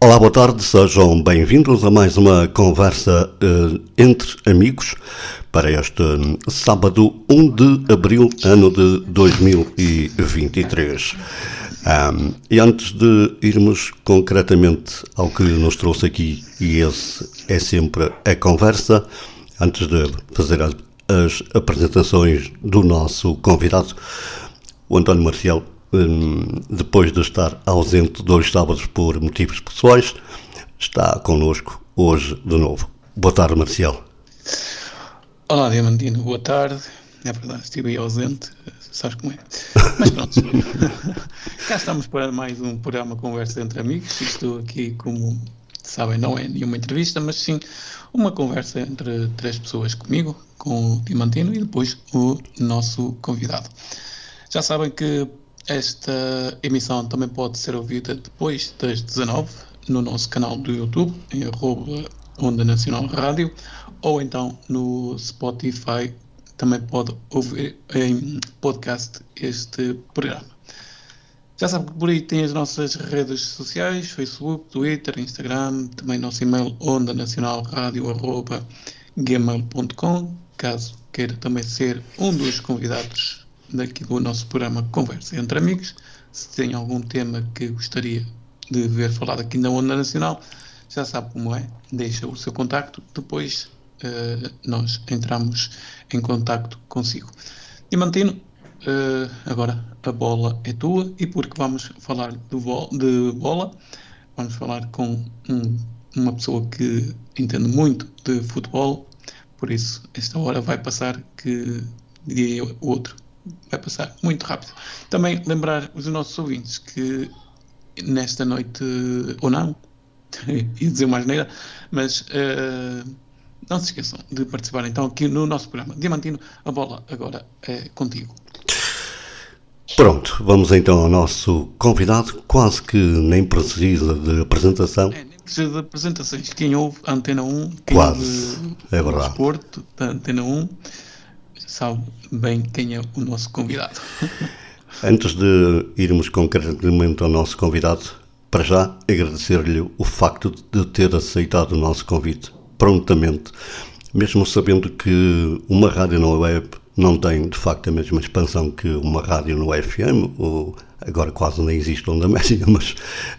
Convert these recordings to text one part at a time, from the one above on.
Olá, boa tarde, sejam bem-vindos a mais uma conversa uh, entre amigos para este sábado 1 de abril, ano de 2023. Um, e antes de irmos concretamente ao que nos trouxe aqui, e esse é sempre a conversa, antes de fazer as, as apresentações do nosso convidado, o António Marcial Hum, depois de estar ausente dois sábados por motivos pessoais, está connosco hoje de novo. Boa tarde, Marcial. Olá, Diamantino, boa tarde. É verdade, estive aí ausente, sabes como é. Mas pronto, cá estamos para mais um programa Conversa entre Amigos. Estou aqui, como sabem, não é nenhuma entrevista, mas sim uma conversa entre três pessoas comigo, com o Diamantino e depois o nosso convidado. Já sabem que esta emissão também pode ser ouvida depois das 19 no nosso canal do YouTube, em arroba Onda Nacional Rádio, ou então no Spotify também pode ouvir em podcast este programa. Já sabe que por aí tem as nossas redes sociais, Facebook, Twitter, Instagram, também nosso e-mail onda nacional rádio arroba gmail.com, caso queira também ser um dos convidados daqui do nosso programa Conversa entre Amigos. Se tem algum tema que gostaria de ver falado aqui na Onda Nacional, já sabe como é, deixa o seu contacto, depois uh, nós entramos em contacto consigo. Dimantino, uh, agora a bola é tua e porque vamos falar de, de bola, vamos falar com um, uma pessoa que entende muito de futebol, por isso esta hora vai passar que diria outro vai passar muito rápido. Também lembrar os nossos ouvintes que nesta noite, ou não, ia dizer mais neira, mas uh, não se esqueçam de participar então aqui no nosso programa. Diamantino, a bola agora é contigo. Pronto, vamos então ao nosso convidado, quase que nem precisa de apresentação. É, nem precisa de apresentações. Quem ouve Antena 1, quem quase, ouve é verdade. desporto da Antena 1, sabe bem quem é o nosso convidado. Antes de irmos concretamente ao nosso convidado, para já agradecer-lhe o facto de ter aceitado o nosso convite prontamente, mesmo sabendo que uma rádio na web não tem de facto a mesma expansão que uma rádio no FM, ou agora quase nem existe onda média, mas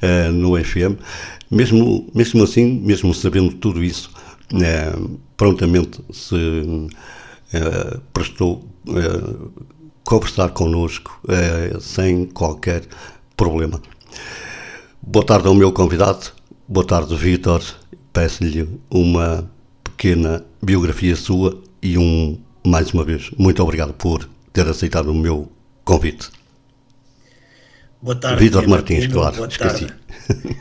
uh, no FM, mesmo, mesmo assim, mesmo sabendo tudo isso, uh, prontamente se uh, prestou uh, conversar connosco uh, sem qualquer problema. Boa tarde ao meu convidado, boa tarde, Vítor. Peço-lhe uma pequena biografia sua e um, mais uma vez, muito obrigado por ter aceitado o meu convite. Boa tarde, Vítor Martins, claro, boa esqueci. Tarde.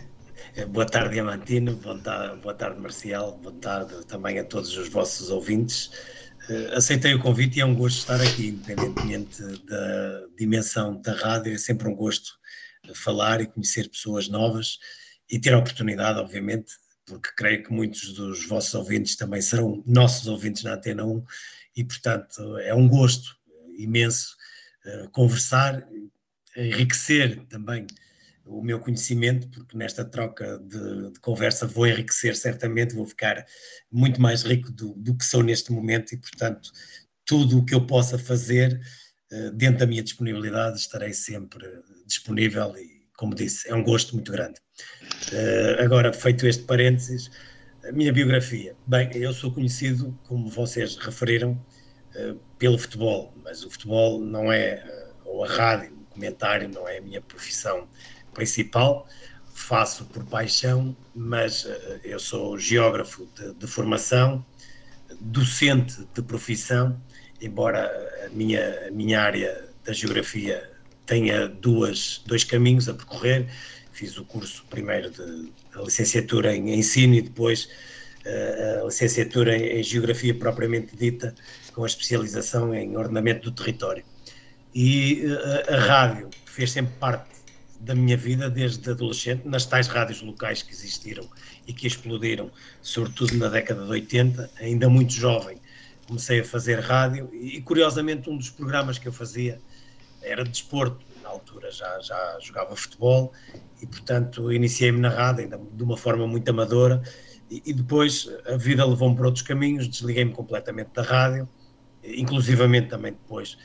boa tarde, Diamantino, boa tarde, boa tarde, Marcial, boa tarde também a todos os vossos ouvintes. Aceitei o convite e é um gosto estar aqui, independentemente da dimensão da rádio, é sempre um gosto falar e conhecer pessoas novas e ter a oportunidade, obviamente, porque creio que muitos dos vossos ouvintes também serão nossos ouvintes na Antena 1 e, portanto, é um gosto imenso uh, conversar, enriquecer também o meu conhecimento, porque nesta troca de, de, conversa vou enriquecer certamente, vou ficar muito mais rico do, do, que sou neste momento e, portanto, tudo o que eu possa fazer uh, dentro da minha disponibilidade estarei sempre disponível e, como disse, é um gosto muito grande. Uh, agora, feito este parênteses, a minha biografia. Bem, eu sou conhecido, como vocês referiram, uh, pelo futebol, mas o futebol não é, ou a rádio, o comentário não é a minha profissão principal, faço por paixão, mas uh, eu sou geógrafo de, de, formação, docente de profissão, embora a minha, a minha área da geografia tenha duas, dois caminhos a percorrer. Fiz o curso primeiro de, de licenciatura em ensino e depois uh, a licenciatura em, geografia propriamente dita, com a especialização em ordenamento do território. E uh, a rádio fez sempre parte da minha vida desde adolescente, nas tais rádios locais que existiram e que explodiram, sobretudo na década de 80, ainda muito jovem, comecei a fazer rádio e, curiosamente, um dos programas que eu fazia era de desporto. na altura já, já jogava futebol e, portanto, iniciei-me na rádio ainda de uma forma muito amadora e, e depois a vida levou-me para outros caminhos, desliguei-me completamente da rádio, inclusivamente também depois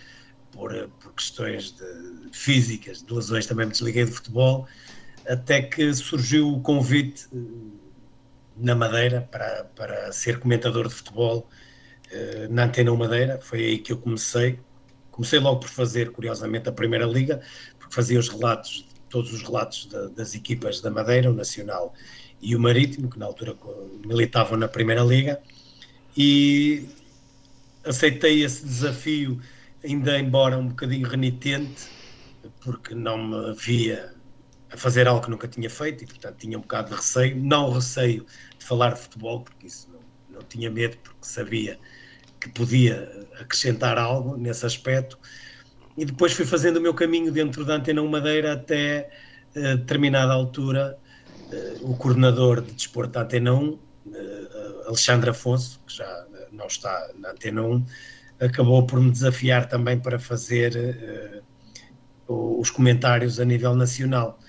por, por questões de, físicas, de lesões, também me desliguei do futebol, até que surgiu o convite eh, na Madeira para, para ser comentador de futebol eh, na Antena Madeira, foi aí que eu comecei. Comecei logo por fazer, curiosamente, a Primeira Liga, porque fazia os relatos, todos os relatos de, das equipas da Madeira, o Nacional e o Marítimo, que na altura militavam na Primeira Liga, e aceitei esse desafio, ainda embora um bocadinho renitente, porque não me via a fazer algo que nunca tinha feito e, portanto, tinha um bocado de receio. Não receio de falar de futebol, porque isso não, não tinha medo, porque sabia que podia acrescentar algo nesse aspecto. E depois fui fazendo o meu caminho dentro da Antena Madeira até uh, determinada altura uh, o coordenador de desporto da Antena 1, uh, Alexandre Afonso, que já não está na Antena 1, acabou por me desafiar também para fazer os comentários a nível nacional,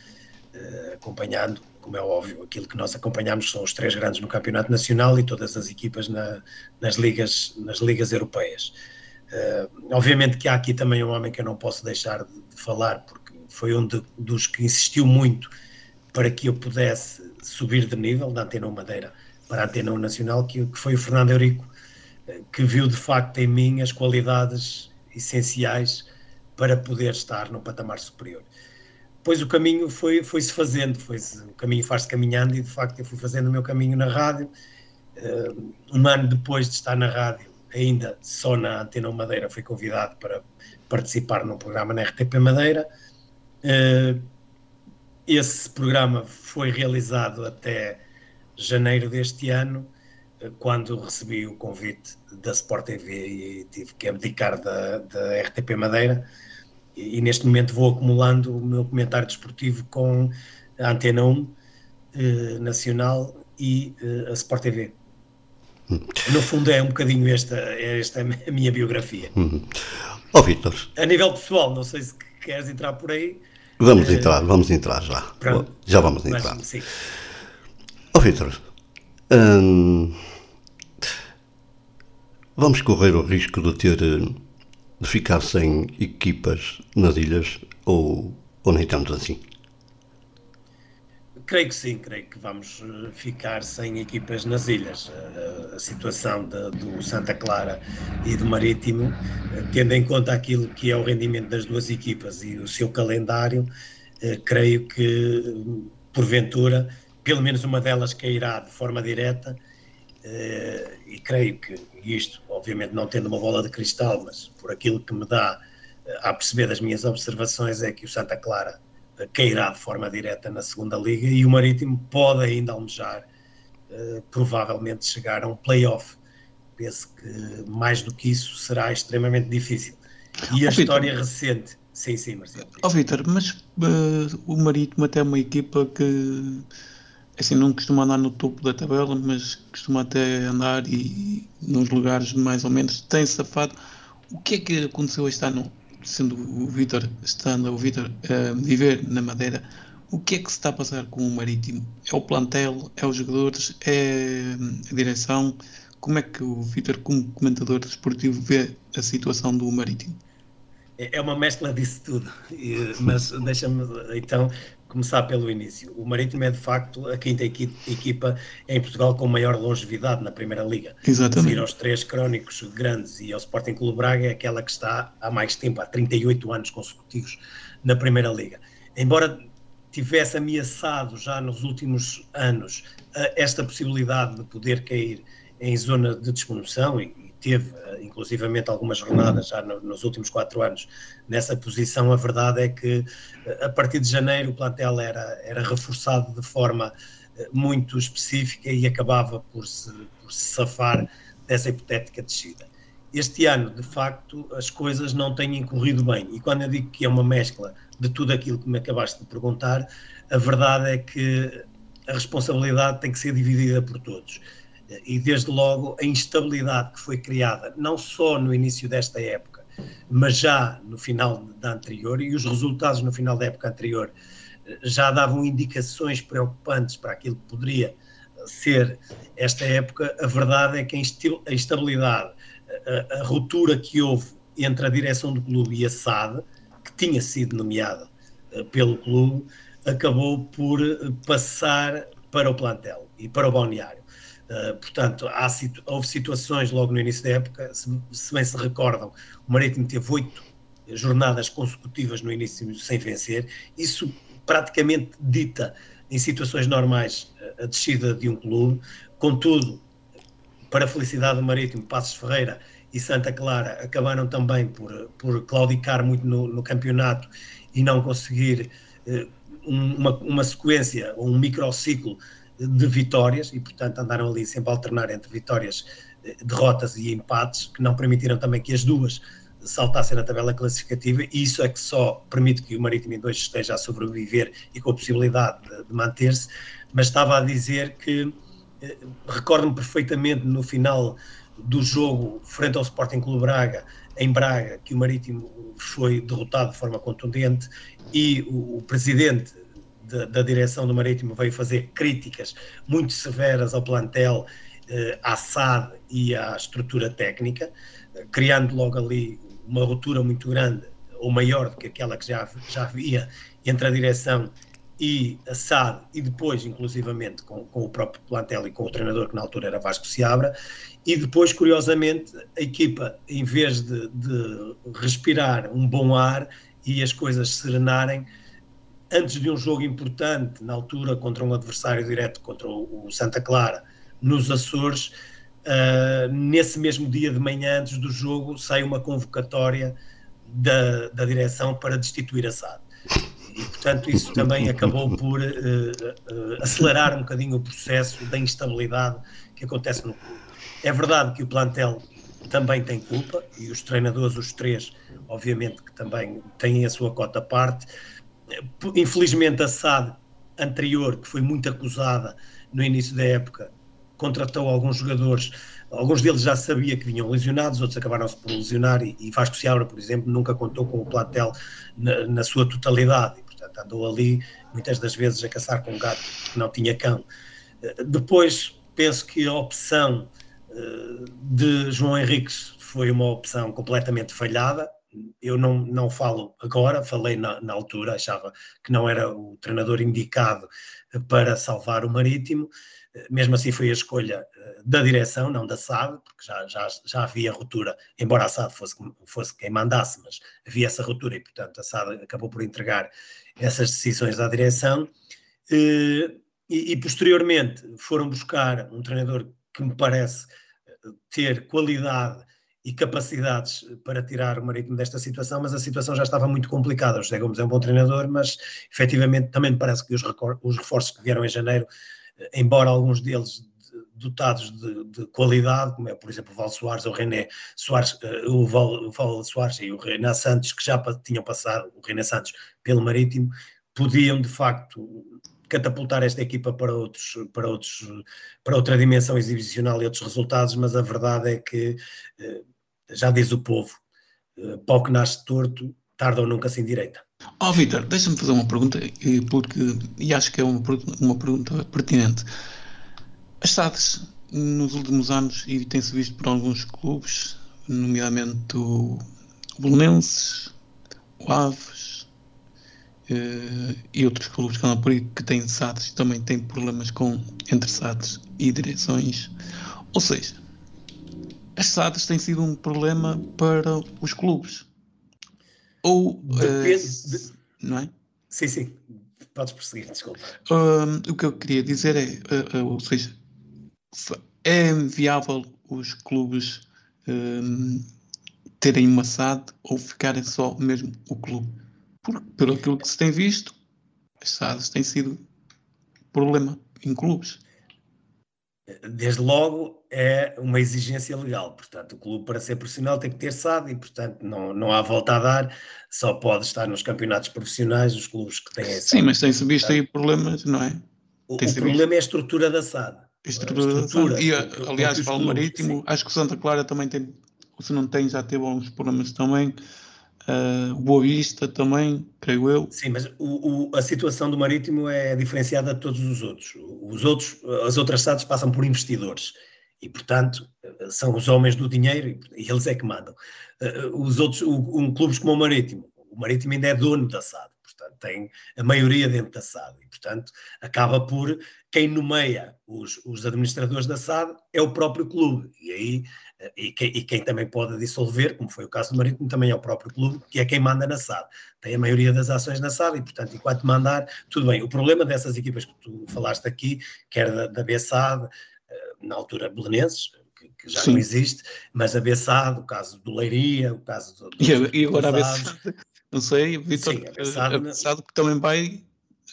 acompanhando como é óbvio, aquilo que nós acompanhamos são os três grandes no campeonato nacional e todas as equipas na, nas, ligas, nas ligas europeias. Uh, obviamente que há aqui também um homem que eu não posso deixar de, falar, porque foi um de, dos que insistiu muito para que eu pudesse subir de nível da Antena Madeira para a Antena Nacional, que, que foi o Fernando Eurico, uh, que viu de facto em mim as qualidades essenciais para poder estar num patamar superior depois o caminho foi, foi-se fazendo, foi -se, o caminho faz-se caminhando e de facto eu fui fazendo o meu caminho na rádio. Uh, um ano depois de estar na rádio, ainda só na Antena Madeira, fui convidado para participar num programa na RTP Madeira. Uh, esse programa foi realizado até janeiro deste ano, quando recebi o convite da Sport TV e tive que abdicar da, da RTP Madeira e, neste momento vou acumulando o meu comentário desportivo com a Antena 1 eh, Nacional e eh, a Sport TV. Hum. No fundo é um bocadinho esta, esta é a minha biografia. Hum. Ó oh, Vitor. A nível pessoal, não sei se queres entrar por aí. Vamos uh, entrar, vamos entrar já. Pronto. Já vamos entrar. Ó oh, Vitor, hum, vamos correr o risco de ter de ficar sem equipas nas ilhas ou, ou nem tanto assim? Creio que sim, creio que vamos eh, ficar sem equipas nas ilhas. A, a situação de, do Santa Clara e do Marítimo, eh, tendo em conta aquilo que é o rendimento das duas equipas e o seu calendário, eh, creio que, porventura, pelo menos uma delas cairá de forma direta eh, e creio que isto, obviamente não tendo uma bola de cristal, mas por aquilo que me dá eh, a perceber das minhas observações, é que o Santa Clara eh, cairá de forma direta na segunda liga e o Marítimo pode ainda almejar provavelmente chegar a um play-off. Penso que mais do que isso será extremamente difícil. E a oh, história Victor. recente. Sim, sim, Marcelo. Ó oh, Vitor, mas uh, o Marítimo até é uma equipa que assim, não costuma andar no topo da tabela, mas costuma até andar e nos lugares mais ou menos tem safado. O que é que aconteceu este ano, sendo o Vitor, estando o Vitor a viver na Madeira, o que é que se está a passar com o Marítimo? É o plantel, é os jogadores, é a direção? Como é que o Vitor, como comentador desportivo, vê a situação do Marítimo? É, é uma mescla disso tudo, mas deixa-me então começar pelo início. O Marítimo é de facto a quinta equipa em Portugal com maior longevidade na Primeira Liga. Exatamente. Seguir aos três crónicos grandes e ao Sporting Clube Braga é aquela que está há mais tempo, há 38 anos consecutivos na Primeira Liga. Embora tivesse ameaçado já nos últimos anos eh, esta possibilidade de poder cair em zona de despromoção e, teve eh, inclusivamente algumas jornadas já no, nos últimos quatro anos nessa posição, a verdade é que eh, a partir de janeiro o plantel era, era reforçado de forma eh, muito específica e acabava por se, por se safar dessa hipotética descida. Este ano, de facto, as coisas não têm corrido bem. E quando eu digo que é uma mescla de tudo aquilo que me acabaste de perguntar, a verdade é que a responsabilidade tem que ser dividida por todos e desde logo a instabilidade que foi criada, não só no início desta época, mas já no final da anterior, e os resultados no final da época anterior já davam indicações preocupantes para aquilo que poderia ser esta época, a verdade é que a instabilidade, a, a ruptura que houve entre a direção do clube e a SAD, que tinha sido nomeada pelo clube, acabou por passar para o plantel e para o balneário. Uh, portanto, há, houve situações logo no início da época, se, se bem se recordam, o Marítimo teve oito jornadas consecutivas no início sem vencer, isso praticamente dita em situações normais a descida de um clube, contudo, para a felicidade do Marítimo, Passos Ferreira e Santa Clara acabaram também por, por claudicar muito no, no campeonato e não conseguir eh, uma, uma sequência ou um microciclo de vitórias e, portanto, andaram ali sempre a alternar entre vitórias, eh, derrotas e empates, que não permitiram também que as duas saltassem na tabela classificativa e isso é que só permite que o Marítimo em 2 esteja a sobreviver e com a possibilidade de, de manter-se, mas estava a dizer que eh, recordo-me perfeitamente no final do jogo frente ao Sporting Clube Braga, em Braga, que o Marítimo foi derrotado de forma contundente e o, o presidente de, da direção do Marítimo veio fazer críticas muito severas ao plantel, eh, à SAD e à estrutura técnica, criando logo ali uma ruptura muito grande, ou maior do que aquela que já, já havia entre a direção e a SAD, e depois, inclusivamente, com, com, o próprio plantel e com o treinador, que na altura era Vasco Seabra, e depois, curiosamente, a equipa, em vez de, de respirar um bom ar e as coisas serenarem, antes de um jogo importante, na altura, contra um adversário direto, contra o, Santa Clara, nos Açores, Uh, nesse mesmo dia de manhã, antes do jogo, sai uma convocatória da, da direção para destituir a SAD. E, portanto, isso também acabou por uh, uh, acelerar um bocadinho o processo da instabilidade que acontece no clube. É verdade que o plantel também tem culpa, e os treinadores, os três, obviamente que também têm a sua cota à parte. Infelizmente, a SAD anterior, que foi muito acusada no início da época, contratou alguns jogadores, alguns deles já sabia que vinham lesionados, outros acabaram-se por lesionar e, e Vasco Seabra, por exemplo, nunca contou com o plantel na, na, sua totalidade. E, portanto, andou ali muitas das vezes a caçar com um gato que não tinha cão. Eh, depois, penso que a opção uh, de João Henriques foi uma opção completamente falhada, eu não, não falo agora, falei na, na, altura, achava que não era o treinador indicado para salvar o Marítimo, mesmo assim foi a escolha eh, da direção, não da SAD, porque já, já, já havia ruptura, embora a SAD fosse, fosse quem mandasse, mas havia essa ruptura e, portanto, a SAD acabou por entregar essas decisões à direção. Eh, e, e posteriormente foram buscar um treinador que me parece eh, ter qualidade e capacidades para tirar o Marítimo desta situação, mas a situação já estava muito complicada. O José Gomes é um bom treinador, mas efetivamente também me parece que os, os reforços que vieram em janeiro embora alguns deles dotados de, de, qualidade, como é, por exemplo, o Val Soares, o René Soares, uh, o, Val, o Val Soares e o René Santos, que já tinham passado, o René Santos, pelo Marítimo, podiam, de facto, catapultar esta equipa para, outros, para, outros, para outra dimensão exibicional e outros resultados, mas a verdade é que, uh, já diz o povo, uh, pau que nasce torto, tarda ou nunca se endireita. Ó oh, Vitor, deixa-me fazer uma pergunta, porque, e acho que é uma, uma pergunta pertinente. As SADs, nos últimos anos, e tem-se visto por alguns clubes, nomeadamente o Belenenses, o Aves eh, e outros clubes que andam por aí que têm SADs também têm problemas com entre SADs e direções. Ou seja, as SADs têm sido um problema para os clubes ou. Depende. Uh, de... Não é? Sim, sim. Podes prosseguir, desculpa. Uh, o que eu queria dizer é, uh, ou seja, é viável os clubes terem uma SAD ou ficarem só mesmo o clube? Porque, pelo aquilo que se tem visto, as SADs têm sido problema em clubes desde logo é uma exigência legal, portanto o clube para ser profissional tem que ter SAD e portanto não, não há volta a dar, só pode estar nos campeonatos profissionais os clubes que têm essa. Sim, mas tem-se visto aí problemas, não é? O, o problema visto. é a estrutura da SAD. A estrutura, a estrutura da SAD. E aliás, para o Marítimo, sim. acho que o Santa Clara também tem se não tem, já teve alguns problemas também. Uh, Boa Vista também, creio eu. Sim, mas o, o, a situação do Marítimo é diferenciada de todos os outros. Os outros, as outras SADs passam por investidores. E, portanto, são os homens do dinheiro e, eles é que mandam. Uh, os outros, um, clubes como o Marítimo, o Marítimo ainda é dono da SAD, tem a maioria dentro da SAD e, portanto, acaba por quem nomeia os, os administradores da SAD é o próprio clube. E aí e quem, e quem, também pode dissolver, como foi o caso do Marítimo, também é o próprio clube, que é quem manda na SAD. Tem a maioria das ações na SAD e, portanto, enquanto mandar, tudo bem. O problema dessas equipas que tu falaste aqui, quer da, da BSAD, eh, na altura belenenses, que, que já Sim. não existe, mas a BSAD, o caso do Leiria, o caso do. do e, e agora a BSAD, não sei, Vitor, Sim, a BSAD, a BSAD que também vai,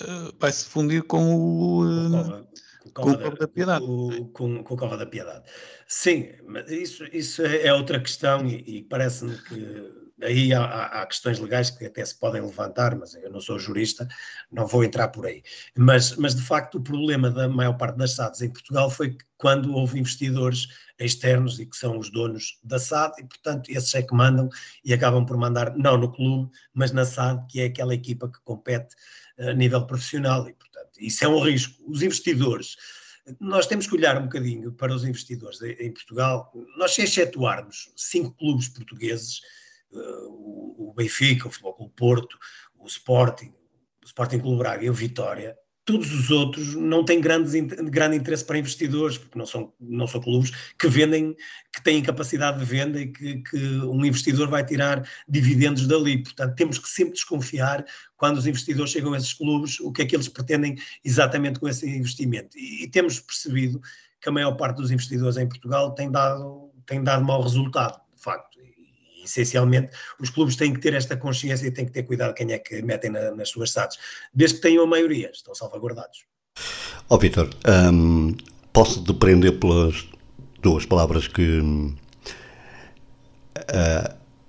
uh, vai se fundir com o. Uh, com, o Cova da Piedade. Com, com, com o Cova da Piedade. Sim, mas isso, isso é, é outra questão e, e parece-me que aí há, há, questões legais que até se podem levantar, mas eu não sou jurista, não vou entrar por aí. Mas, mas de facto o problema da maior parte das SADs em Portugal foi quando houve investidores externos e que são os donos da SAD e portanto esses é que mandam e acabam por mandar não no clube, mas na SAD, que é aquela equipa que compete a nível profissional e portanto isso é um risco. Os investidores, nós temos que olhar um bocadinho para os investidores em Portugal. Nós, se excetuarmos cinco clubes portugueses, eh, o Benfica, o Futebol Clube Porto, o Sporting, o Sporting Clube Braga e o Vitória, todos os outros não têm grandes, grande interesse para investidores, porque não são, não são clubes que vendem, que têm capacidade de venda e que, que, um investidor vai tirar dividendos dali. Portanto, temos que sempre desconfiar quando os investidores chegam a esses clubes, o que é que eles pretendem exatamente com esse investimento. E, e temos percebido que a maior parte dos investidores em Portugal tem dado, tem dado mau resultado, de facto essencialmente, os clubes têm que ter esta consciência e têm que ter cuidado quem é que metem na, nas suas SADs. Desde que tenham a maioria, estão salvaguardados. Ó oh, Vitor, um, posso depreender pelas duas palavras que uh,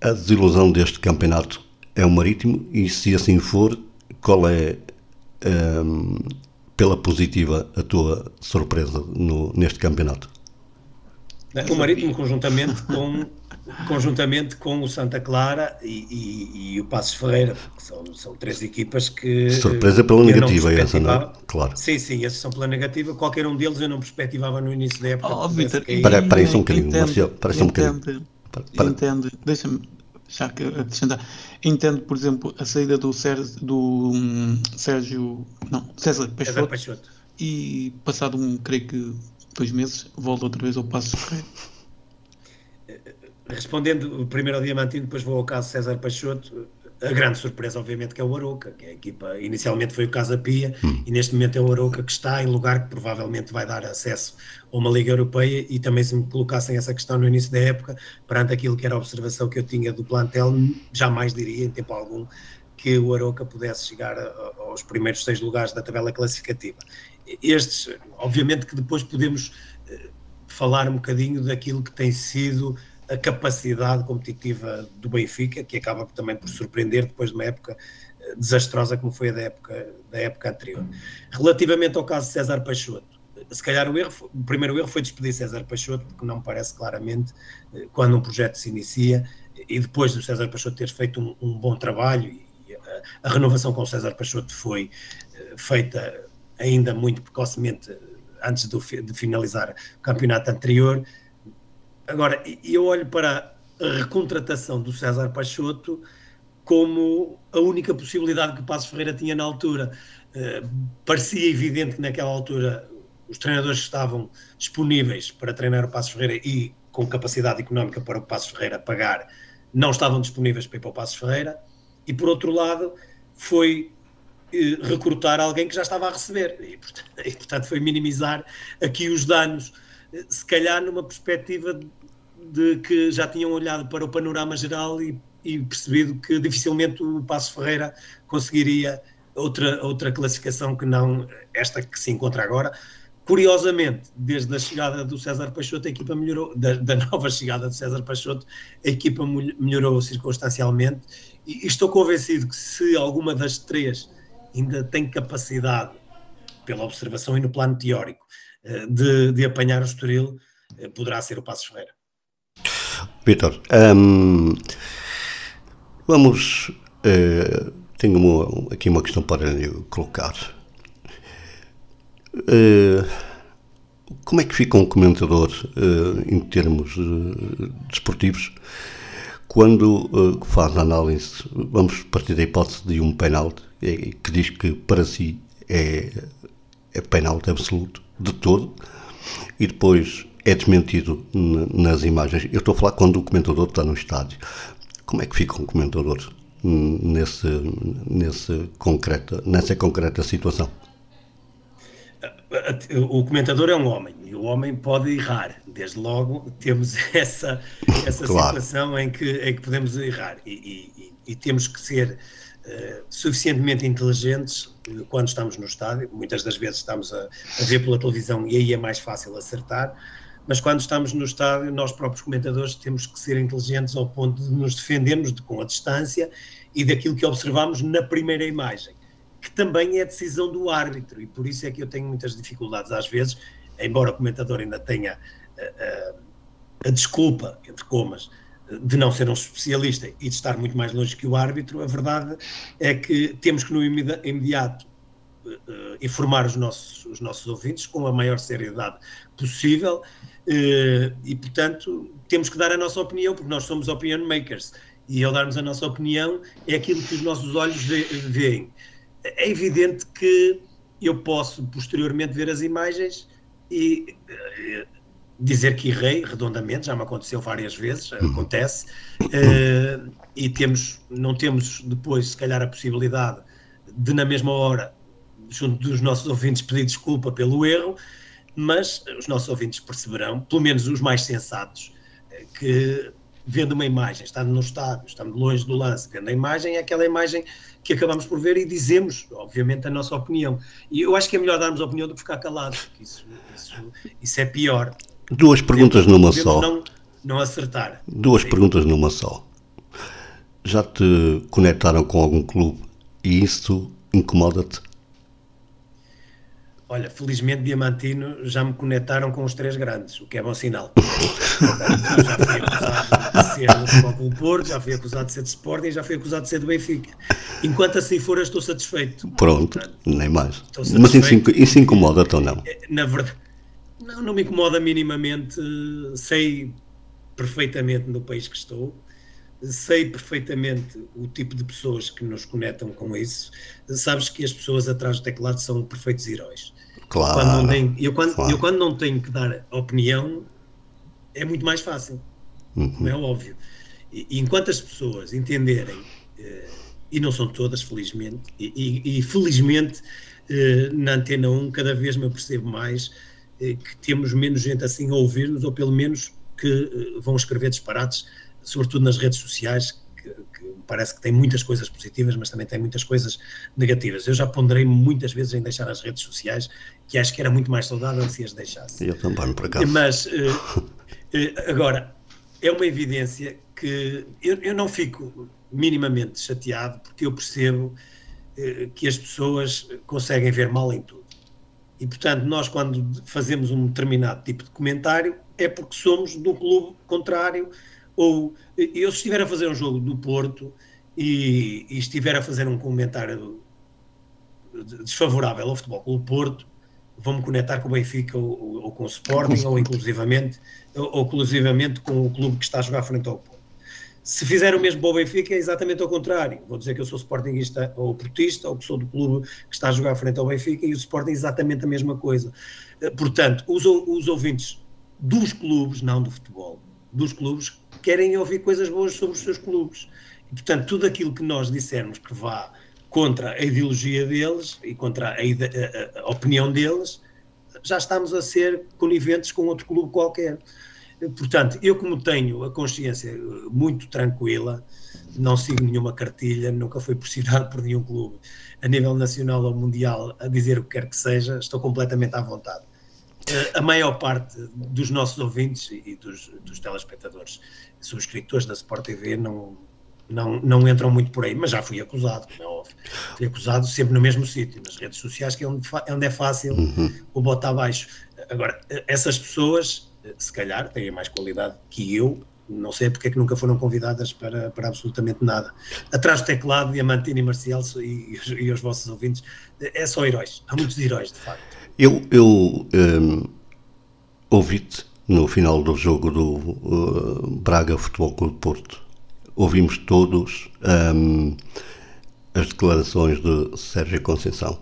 a desilusão deste campeonato é o marítimo e se assim for, qual é um, pela positiva a tua surpresa no, neste campeonato? O Marítimo conjuntamente com conjuntamente com o Santa Clara e, e, e o Passos Ferreira, que são, são três equipas que. Surpresa pela negativa, essa, não é? Claro. Sim, sim, esses são pela negativa. Qualquer um deles eu não perspectivava no início da época. Oh, Vitor, para, para isso um bocadinho, entende, Marcelo, para isso um bocadinho. Entende, deixa-me já que acrescentar. Entendo, por exemplo, a saída do, Sérgio, do um, Sérgio. Não, César Peixoto, César Peixoto. E passado um, creio que dois meses, volta outra vez ao Passo Ferreira. Respondendo primeiro ao Diamantino, depois vou ao caso César Peixoto. A grande surpresa, obviamente, que é o Aroca, que é a equipa, inicialmente foi o Casa Pia, hum. e neste momento é o Aroca que está em lugar que provavelmente vai dar acesso a uma Liga Europeia, e também se me colocassem essa questão no início da época, perante aquilo que era a observação que eu tinha do plantel, jamais diria, em tempo algum, que o Aroca pudesse chegar aos primeiros seis lugares da tabela classificativa. Estes, obviamente que depois podemos eh, falar um bocadinho daquilo que tem sido a capacidade competitiva do Benfica, que acaba também por surpreender depois de uma época eh, desastrosa como foi a da época, da época anterior. Relativamente ao caso de César Peixoto, se calhar o, erro, o primeiro erro foi despedir César Peixoto, porque não me parece claramente eh, quando um projeto se inicia e depois do César Peixoto ter feito um, um bom trabalho e a, a, renovação com o César Peixoto foi eh, feita ainda muito precocemente antes do, de finalizar o campeonato anterior, Agora, eu olho para a recontratação do César Peixoto como a única possibilidade que o Passo Ferreira tinha na altura. Uh, parecia evidente que naquela altura os treinadores estavam disponíveis para treinar o Passo Ferreira e com capacidade económica para o Passo Ferreira pagar, não estavam disponíveis para ir para o Passo Ferreira. E por outro lado, foi uh, recrutar alguém que já estava a receber. E portanto, e, portanto foi minimizar aqui os danos se calhar numa perspectiva de que já tinham olhado para o panorama geral e, e percebido que dificilmente o Passo Ferreira conseguiria outra, outra classificação que não esta que se encontra agora. Curiosamente, desde a chegada do César Peixoto, a equipa melhorou, da, da nova chegada do César Peixoto, a equipa melhorou circunstancialmente e, e estou convencido que se alguma das três ainda tem capacidade, pela observação e no plano teórico, de, de apanhar o Estoril, eh, poderá ser o Passos Ferreira. Vitor, um, vamos. Uh, tenho uma, aqui uma questão para lhe colocar. Uh, como é que fica um comentador uh, em termos desportivos quando faz análise? Vamos partir da hipótese de um penalti que diz que para si é, é penalti absoluto de todo e depois é desmentido nas imagens. Eu estou a falar quando o comentador está no estádio. Como é que fica um comentador nesse, nesse concreta, nessa concreta situação? O comentador é um homem e o homem pode errar. Desde logo temos essa, essa claro. situação em que, em que podemos errar e, e, e temos que ser uh, suficientemente inteligentes quando estamos no estádio. Muitas das vezes estamos a, a ver pela televisão e aí é mais fácil acertar mas quando estamos no estádio, nós próprios comentadores temos que ser inteligentes ao ponto de nos defendermos de, com a distância e daquilo que observamos na primeira imagem, que também é decisão do árbitro, e por isso é que eu tenho muitas dificuldades às vezes, embora o comentador ainda tenha a, eh, eh, a desculpa, entre comas, de não ser um especialista e de estar muito mais longe que o árbitro, a verdade é que temos que no imediato uh, informar os nossos, os nossos ouvintes com a maior seriedade possível uh, e, portanto, temos que dar a nossa opinião, porque nós somos opinion makers e ao darmos a nossa opinião é aquilo que os nossos olhos veem. É evidente que eu posso posteriormente ver as imagens e uh, dizer que errei redondamente, já me aconteceu várias vezes, uhum. acontece, uh, e temos, não temos depois, se calhar, a possibilidade de, na mesma hora, junto dos nossos ouvintes, pedir desculpa pelo erro, mas os nossos ouvintes perceberão, pelo menos os mais sensatos, que vendo uma imagem, estando no estádio, estando longe do lance, vendo a imagem, é aquela imagem que acabamos por ver e dizemos, obviamente, a nossa opinião. E eu acho que é melhor darmos opinião do que ficar calado, porque isso, isso, isso é pior. Duas perguntas numa só. Não, não acertar. Duas Sim. perguntas numa só. Já te conectaram com algum clube e isso incomoda-te? Olha, felizmente Diamantino já me conectaram com os três grandes, o que é bom sinal. já fui acusado de ser do Futebol Porto, já fui acusado de ser de Sporting e já fui acusado de ser do Benfica. Enquanto assim for, estou satisfeito. Pronto, Portanto, nem mais. Mas isso, isso incomoda-te ou não? É, na verdade, não, não me incomoda minimamente. Sei perfeitamente no país que estou sei perfeitamente o tipo de pessoas que nos conectam com isso. Sabes que as pessoas atrás do teclado são perfeitos heróis. Claro. Quando não tenho, eu, quando, claro. eu quando não tenho que dar opinião, é muito mais fácil. Uhum. é óbvio. E, enquanto as pessoas entenderem, eh, e não são todas, felizmente, e, e, felizmente eh, na Antena 1 cada vez me percebo mais que temos menos gente assim a ouvir-nos, ou pelo menos que vão escrever disparates sobretudo nas redes sociais, que, que, parece que tem muitas coisas positivas, mas também tem muitas coisas negativas. Eu já ponderei muitas vezes em deixar as redes sociais, que acho que era muito mais saudável se as deixasse. Eu também, por acaso. Mas, uh, agora, é uma evidência que eu, eu, não fico minimamente chateado, porque eu percebo que as pessoas conseguem ver mal em tudo. E, portanto, nós, quando fazemos um determinado tipo de comentário, é porque somos do clube contrário ou eu, se estiver a fazer um jogo do Porto e, e estiver a fazer um comentário desfavorável ao Futebol o Porto, vou-me conectar com o Benfica ou, ou, com o Sporting, ou inclusivamente, ou, ou inclusivamente com o clube que está a jogar frente ao Porto. Se fizer o mesmo para o Benfica, é exatamente ao contrário. Vou dizer que eu sou sportinguista ou portista, ou sou do clube que está a jogar frente ao Benfica, e o Sporting é exatamente a mesma coisa. Portanto, os, os ouvintes dos clubes, não do futebol, dos clubes, querem ouvir coisas boas sobre os seus clubes. E, portanto, tudo aquilo que nós dissermos que vá contra a ideologia deles e contra a, a, a, opinião deles, já estamos a ser coniventes com outro clube qualquer. Portanto, eu como tenho a consciência muito tranquila, não sigo nenhuma cartilha, nunca fui pressionado por nenhum clube a nível nacional ou mundial a dizer o que quer que seja, estou completamente à vontade. A maior parte dos nossos ouvintes e dos, dos telespectadores subscritores da Sport TV não, não, não entram muito por aí, mas já fui acusado, como é óbvio. Fui acusado sempre no mesmo sítio, nas redes sociais, que é onde, onde é fácil uhum. o botar abaixo. Agora, essas pessoas, se calhar, têm mais qualidade que eu não sei porque é que nunca foram convidadas para, para absolutamente nada. Atrás do teclado, Diamantino e Marcial e, e, os vossos ouvintes, é só heróis. Há muitos heróis, de facto. Eu, eu um, ouvi-te no final do jogo do uh, Braga Futebol Clube Porto. Ouvimos todos um, as declarações de Sérgio Conceição.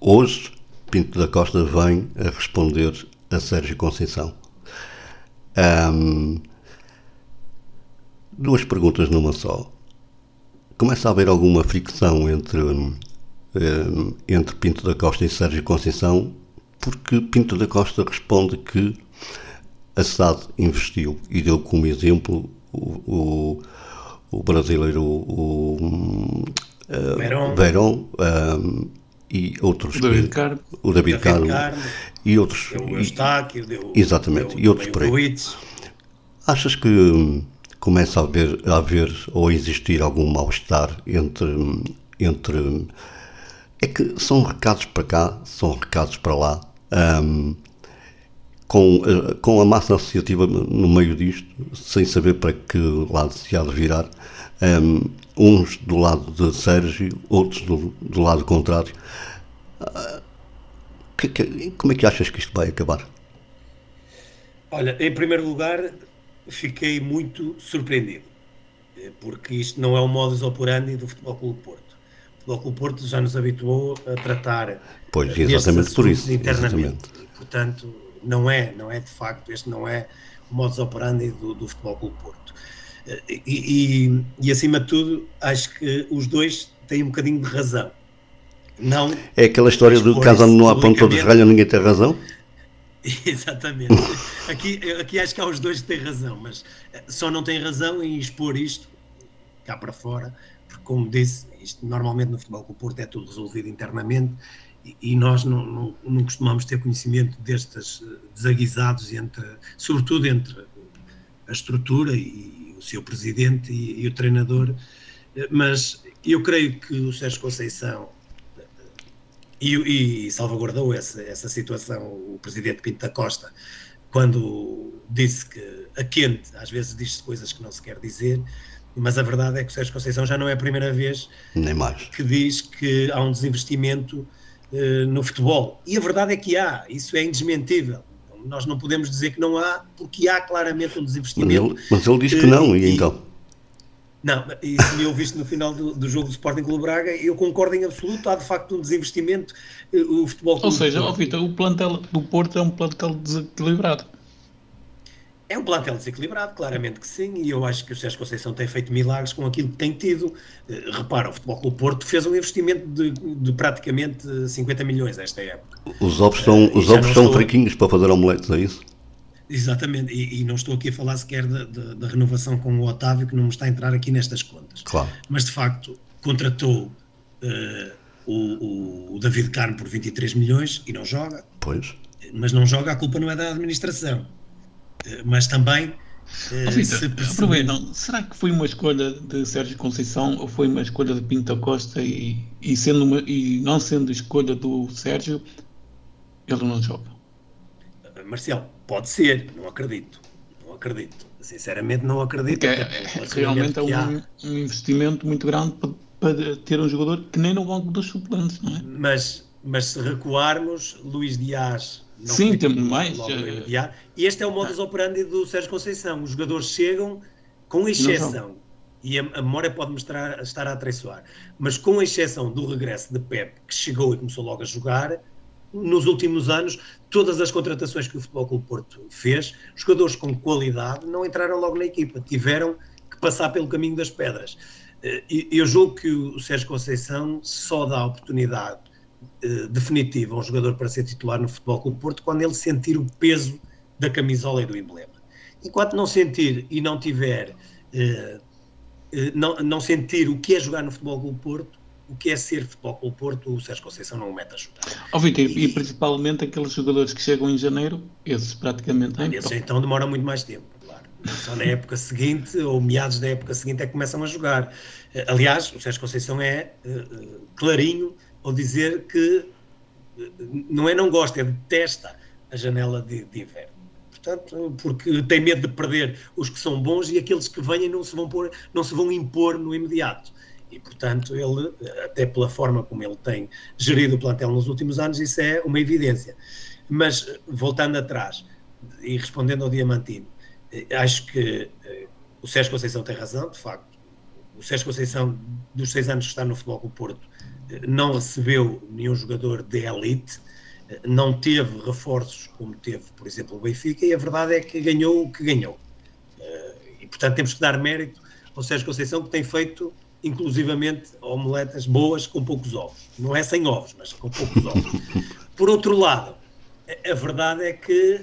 Hoje, Pinto da Costa vem a responder a Sérgio Conceição. Um, duas perguntas numa só. Começa a haver alguma fricção entre, um, entre Pinto da Costa e Sérgio Conceição, porque Pinto da Costa responde que a SAD investiu e deu como exemplo o, o, o brasileiro o, uh, Verón, um, e outros. O David Carmo. O David, Carmo, e outros. O Eustáquio, deu, exatamente, deu, e outros por aí. Achas que hum, começa a haver, a haver ou a existir algum mal-estar entre, entre. Hum, é que são recados para cá, são recados para lá. Um, com, eh, com a massa associativa no meio disto, sem saber para que lado se há de virar, um, uns do lado de Sérgio, outros do, do lado contrário. Uh, que, que, como é que achas que isto vai acabar? Olha, em primeiro lugar, fiquei muito surpreendido, eh, porque isto não é o modus operandi do Futebol Clube Porto. O Futebol Clube Porto já nos habituou a tratar pois, exatamente por isso, internamente. Exatamente. Portanto, não é, não é de facto, este não é o modus operandi do, do Futebol Clube Porto. Eh, e, e, e, acima de tudo, acho que os dois têm um bocadinho de razão. Não é aquela história do caso não há ponto de ralho, ninguém tem razão? Exatamente. Aqui, aqui acho que há os dois que têm razão, mas eh, só não têm razão em expor isto cá para fora, porque, como disse, isto normalmente no Futebol Clube Porto é tudo resolvido internamente e nós não, não, não, costumamos ter conhecimento destes eh, desaguisados entre, sobretudo entre a estrutura e o seu presidente e, e o treinador, eh, mas eu creio que o Sérgio Conceição e, e salvaguardou essa, essa situação o presidente Pinto da Costa quando disse que a quente às vezes diz-se coisas que não se quer dizer mas a verdade é que o Sérgio Conceição já não é a primeira vez que diz que há um desinvestimento eh, no futebol. E a verdade é que há, isso é indesmentível. Nós não podemos dizer que não há, porque há claramente um desinvestimento. Mas ele, mas ele diz que não, e, e então? Não, e se me ouviste no final do, do, jogo do Sporting Clube Braga, eu concordo em absoluto, há de facto um desinvestimento. Eh, o futebol Ou seja, oh, Vitor, o plantel do Porto é um plantel desequilibrado. É um plantel desequilibrado, claramente que sim, e eu acho que o Sérgio Conceição tem feito milagres com aquilo que tem tido. Uh, repara, o Futebol Clube Porto fez um investimento de, de, praticamente 50 milhões esta época. Os ovos são, uh, os ovos são estou... fraquinhos para fazer omeletes, é isso? Exatamente, e, e, não estou aqui a falar sequer da, da, da, renovação com o Otávio, que não me está a entrar aqui nestas contas. Claro. Mas de facto, contratou uh, o, o David Carmo por 23 milhões e não joga. Pois. Mas não joga, a culpa não é da administração mas também. Oh, Victor, perceber... será que foi uma escolha de Sérgio Conceição ou foi uma escolha de Pinto Costa e, e, sendo uma, e não sendo escolha do Sérgio, ele não joga? Marcial, pode ser, não acredito. Não acredito. Sinceramente, não acredito. É, é, realmente é um, há... um, investimento muito grande para, para, ter um jogador que nem no banco dos suplentes, não é? Mas, mas se recuarmos, Luís Dias não Sim, temos mais. Uh... E este é o modus operandi do Sérgio Conceição. Os jogadores chegam, com exceção, e a, a memória pode mostrar, estar a atraiçoar, mas com exceção do regresso de Pep, que chegou e começou logo a jogar, nos últimos anos, todas as contratações que o Futebol Clube Porto fez, jogadores com qualidade não entraram logo na equipa, tiveram que passar pelo caminho das pedras. Eh, eu julgo que o Sérgio Conceição só dá a oportunidade eh, definitiva a um jogador para ser titular no Futebol Clube Porto quando ele sentir o peso da camisola e do emblema. Enquanto não sentir e não tiver, eh, não, não sentir o que é jogar no Futebol Clube Porto, o que é ser Futebol Clube Porto, o Sérgio Conceição não o mete a jogar. Oh, Vitor, e, e, principalmente aqueles jogadores que chegam em janeiro, esses praticamente... Esses então, demoram muito mais tempo. Claro. Só na época seguinte, ou meados da época seguinte, é que começam a jogar. Aliás, o Sérgio Conceição é uh, clarinho ou dizer que não é não gosta, é detesta a janela de, de inverno. portanto, porque tem medo de perder os que são bons e aqueles que venham não se vão, pôr, não se vão impor no imediato. E, portanto, ele, até pela forma como ele tem gerido o plantel nos últimos anos, isso é uma evidência. Mas, voltando atrás e respondendo ao Diamantino, eh, acho que eh, o Sérgio Conceição tem razão, de facto. O Sérgio Conceição, dos seis anos que está no Futebol do Porto, eh, não recebeu nenhum jogador de elite, não teve reforços como teve, por exemplo, o Benfica, e a verdade é que ganhou o que ganhou. E, portanto, temos que dar mérito ao Sérgio Conceição, que tem feito inclusivamente omeletas boas com poucos ovos. Não é sem ovos, mas com poucos ovos. Por outro lado, a verdade é que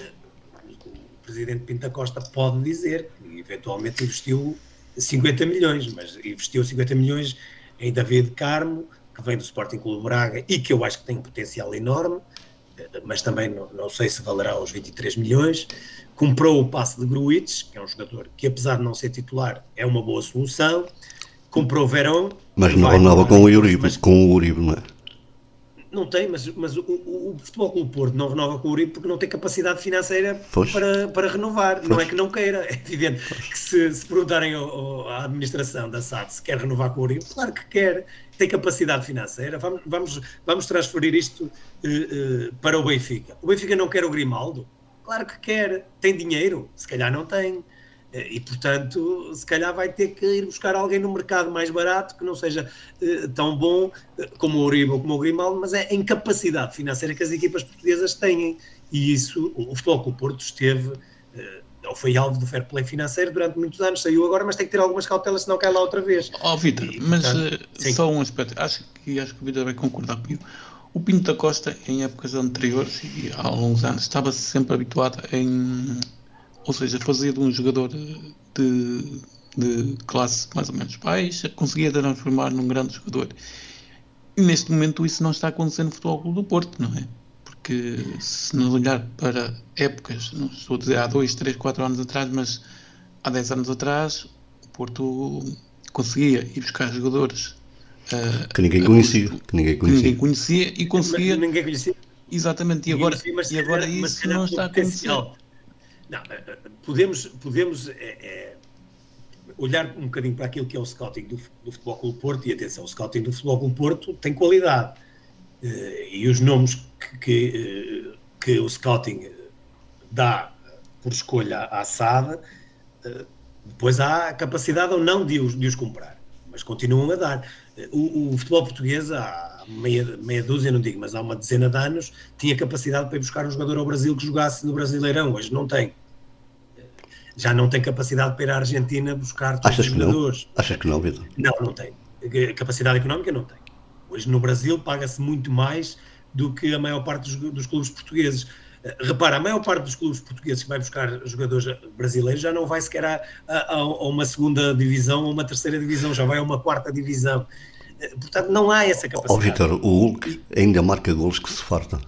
o presidente Pinta Costa pode dizer que eventualmente investiu 50 milhões, mas investiu 50 milhões em David Carmo, que vem do Sporting Clube Braga e que eu acho que tem um potencial enorme, mas também não, não sei se valerá os 23 milhões. Comprou o passe de Gruitch, que é um jogador que, apesar de não ser titular, é uma boa solução comprou o Verão. Mas não renova com o Uribe, mas, com o Uribe, não é? Não tem, mas, mas o, o, o Futebol Clube Porto não renova com o Uribe porque não tem capacidade financeira para, para renovar. Pois. Não é que não queira. É evidente que se, se perguntarem ao, ao, à administração da SAD se quer renovar com o Uribe, claro que quer. Tem capacidade financeira. Vamos, vamos, vamos transferir isto uh, uh, para o Benfica. O Benfica não quer o Grimaldo? Claro que quer. Tem dinheiro? Se calhar não tem. E, portanto, se calhar vai ter que ir buscar alguém no mercado mais barato, que não seja uh, tão bom uh, como o Uribe ou como o Grimaldo, mas é a incapacidade financeira que as equipas portuguesas têm. E isso, o Futebol Clube Porto esteve, uh, ou foi alvo do fair play financeiro durante muitos anos, saiu agora, mas tem que ter algumas cautelas, senão cai lá outra vez. Ó oh, Vitor, mas portanto, só um aspecto, acho que, acho que o Vitor vai concordar comigo. O Pinto da Costa, em épocas anteriores e há longos anos, estava sempre habituado em ou seja, fazia de um jogador de, de classe mais ou menos baixa, conseguia transformar num grande jogador. E neste momento isso não está acontecendo no Futebol Clube do Porto, não é? Porque se nos olhar para épocas, não estou a dizer há 2, 3, 4 anos atrás, mas há 10 anos atrás, o Porto conseguia ir buscar jogadores uh, que ninguém conhecia, que ninguém conhecia, que ninguém conhecia e conseguia. Ninguém conhecia. Exatamente, e agora, e agora isso não está acontecendo. Não, eh, eh, podemos, podemos é, é, olhar um bocadinho para aquilo que é o scouting do, do Futebol Clube Porto, e atenção, o scouting do Futebol Clube Porto tem qualidade. E os nomes que, que, que o scouting dá por escolha à SAD, depois há a capacidade ou não de os, de os comprar, mas continuam a dar. O, o futebol português, há meia, meia dúzia, não digo, mas há uma dezena de anos, tinha capacidade para ir buscar um jogador ao Brasil que jogasse no Brasileirão, hoje não tem já não tem capacidade para ir à Argentina buscar todos Achas os jogadores. Não? Achas que não, Vitor? Não, não tem. Capacidade económica não tem. Hoje no Brasil paga-se muito mais do que a maior parte dos, dos, clubes portugueses. Eh, repara, a maior parte dos clubes portugueses que vai buscar jogadores brasileiros já não vai sequer a, a, a uma segunda divisão ou uma terceira divisão, já vai a uma quarta divisão. Eh, portanto, não há essa capacidade. Ó oh, Vitor, o Hulk ainda marca golos que se farta.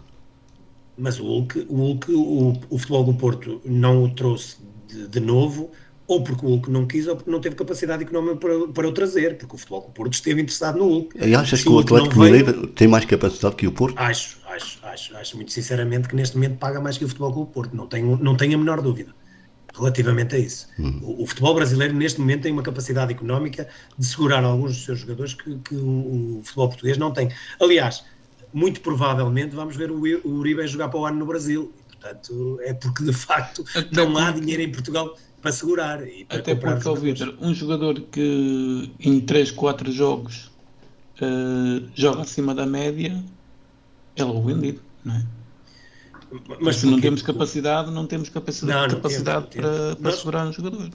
Mas o Hulk, o, Hulk, o, o futebol do Porto não o trouxe de, de novo, ou porque o Hulk não quis, ou porque não teve capacidade económica para, para o trazer, porque o futebol do Porto esteve interessado no Hulk. E achas que o, o Atlético Mineiro tem mais capacidade que o Porto? Acho, acho, acho, acho muito sinceramente que neste momento paga mais que o futebol do Porto, não tenho, não tenho a menor dúvida relativamente a isso. Hum. O, o, futebol brasileiro neste momento tem uma capacidade económica de segurar alguns dos seus jogadores que, que o, o, futebol português não tem. Aliás, muito provavelmente vamos ver o, o Uribe jogar para o ano no Brasil Portanto, é porque de facto Até não porque... há dinheiro em Portugal para segurar. Para Até porque, ó Vitor, um jogador que em 3, 4 jogos uh, joga acima da média, é logo vendido, não é? Mas se não temos capacidade, não temos capacidade, não, não capacidade temos, para, temos. para segurar um jogador.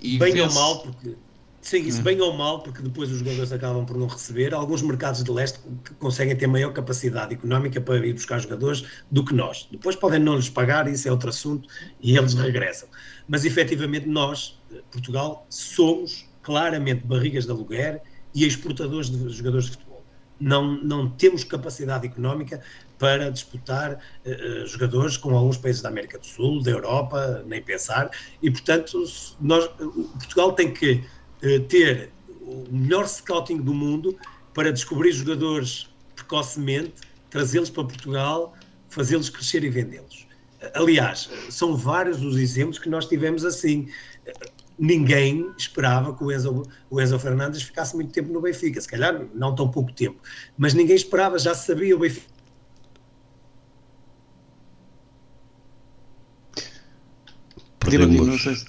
E bem ou mal, porque Sim, isso hum. bem ou mal, porque depois os jogadores acabam por não receber. Alguns mercados de leste conseguem ter maior capacidade económica para ir buscar jogadores do que nós. Depois podem não lhes pagar, isso é outro assunto, e eles regressam. Mas efetivamente nós, Portugal, somos claramente barrigas de aluguer e exportadores de jogadores de futebol. Não, não temos capacidade económica para disputar uh, jogadores com alguns países da América do Sul, da Europa, nem pensar, e portanto nós, Portugal tem que eh, ter o melhor scouting do mundo para descobrir jogadores precocemente, trazê-los para Portugal, fazê-los crescer e vendê-los. Aliás, são vários os exemplos que nós tivemos assim. Ninguém esperava que o Enzo, o Enzo Fernandes ficasse muito tempo no Benfica, se calhar não tão pouco tempo, mas ninguém esperava, já sabia o Benfica. Perdemos,